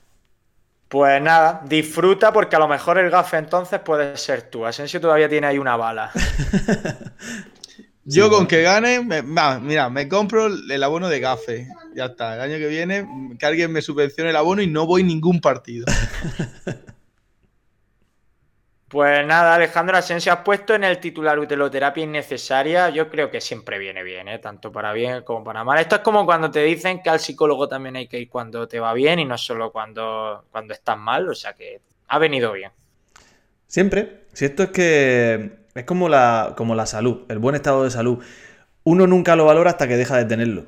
S4: Pues nada, disfruta porque a lo mejor el gafe entonces puede ser tú. Asensio todavía tiene ahí una bala.
S5: Yo
S3: Sí,
S5: con
S3: bueno.
S5: que gane, me- mira, me compro el abono de gafe. Ya está, el año que viene que alguien me subvencione el abono y no voy ningún partido.
S4: Pues nada, Alejandro Asensio, has puesto en el titular uteloterapia innecesaria. Yo creo que siempre viene bien, ¿eh? tanto para bien como para mal. Esto es como cuando te dicen que al psicólogo también hay que ir cuando te va bien y no solo cuando, cuando estás mal. O sea que ha venido bien.
S3: Siempre. Si esto es que es como la, como la salud, el buen estado de salud. Uno nunca lo valora hasta que deja de tenerlo.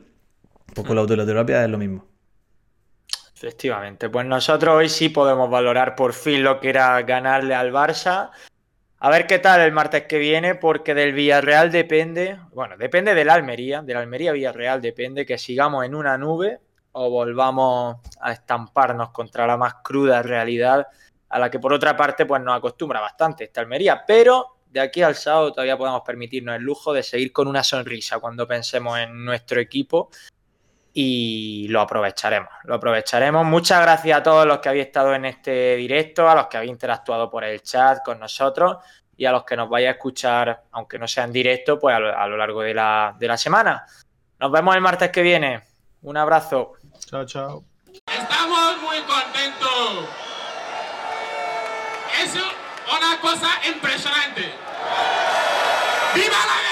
S3: Pues con la autoterapia es lo mismo.
S4: Efectivamente, pues nosotros hoy sí podemos valorar por fin lo que era ganarle al Barça. A ver qué tal el martes que viene, porque del Villarreal depende, bueno, depende del Almería, del Almería Villarreal depende que sigamos en una nube o volvamos a estamparnos contra la más cruda realidad, a la que por otra parte pues nos acostumbra bastante esta Almería, pero de aquí al sábado todavía podemos permitirnos el lujo de seguir con una sonrisa cuando pensemos en nuestro equipo y lo aprovecharemos. Lo aprovecharemos. Muchas gracias a todos los que habéis estado en este directo, a los que habéis interactuado por el chat con nosotros y a los que nos vaya a escuchar, aunque no sea en directo, pues a lo, a lo largo de la, de la semana. Nos vemos el martes que viene. Un abrazo.
S5: Chao, chao.
S6: Estamos muy contentos. Es una cosa impresionante. ¡Viva la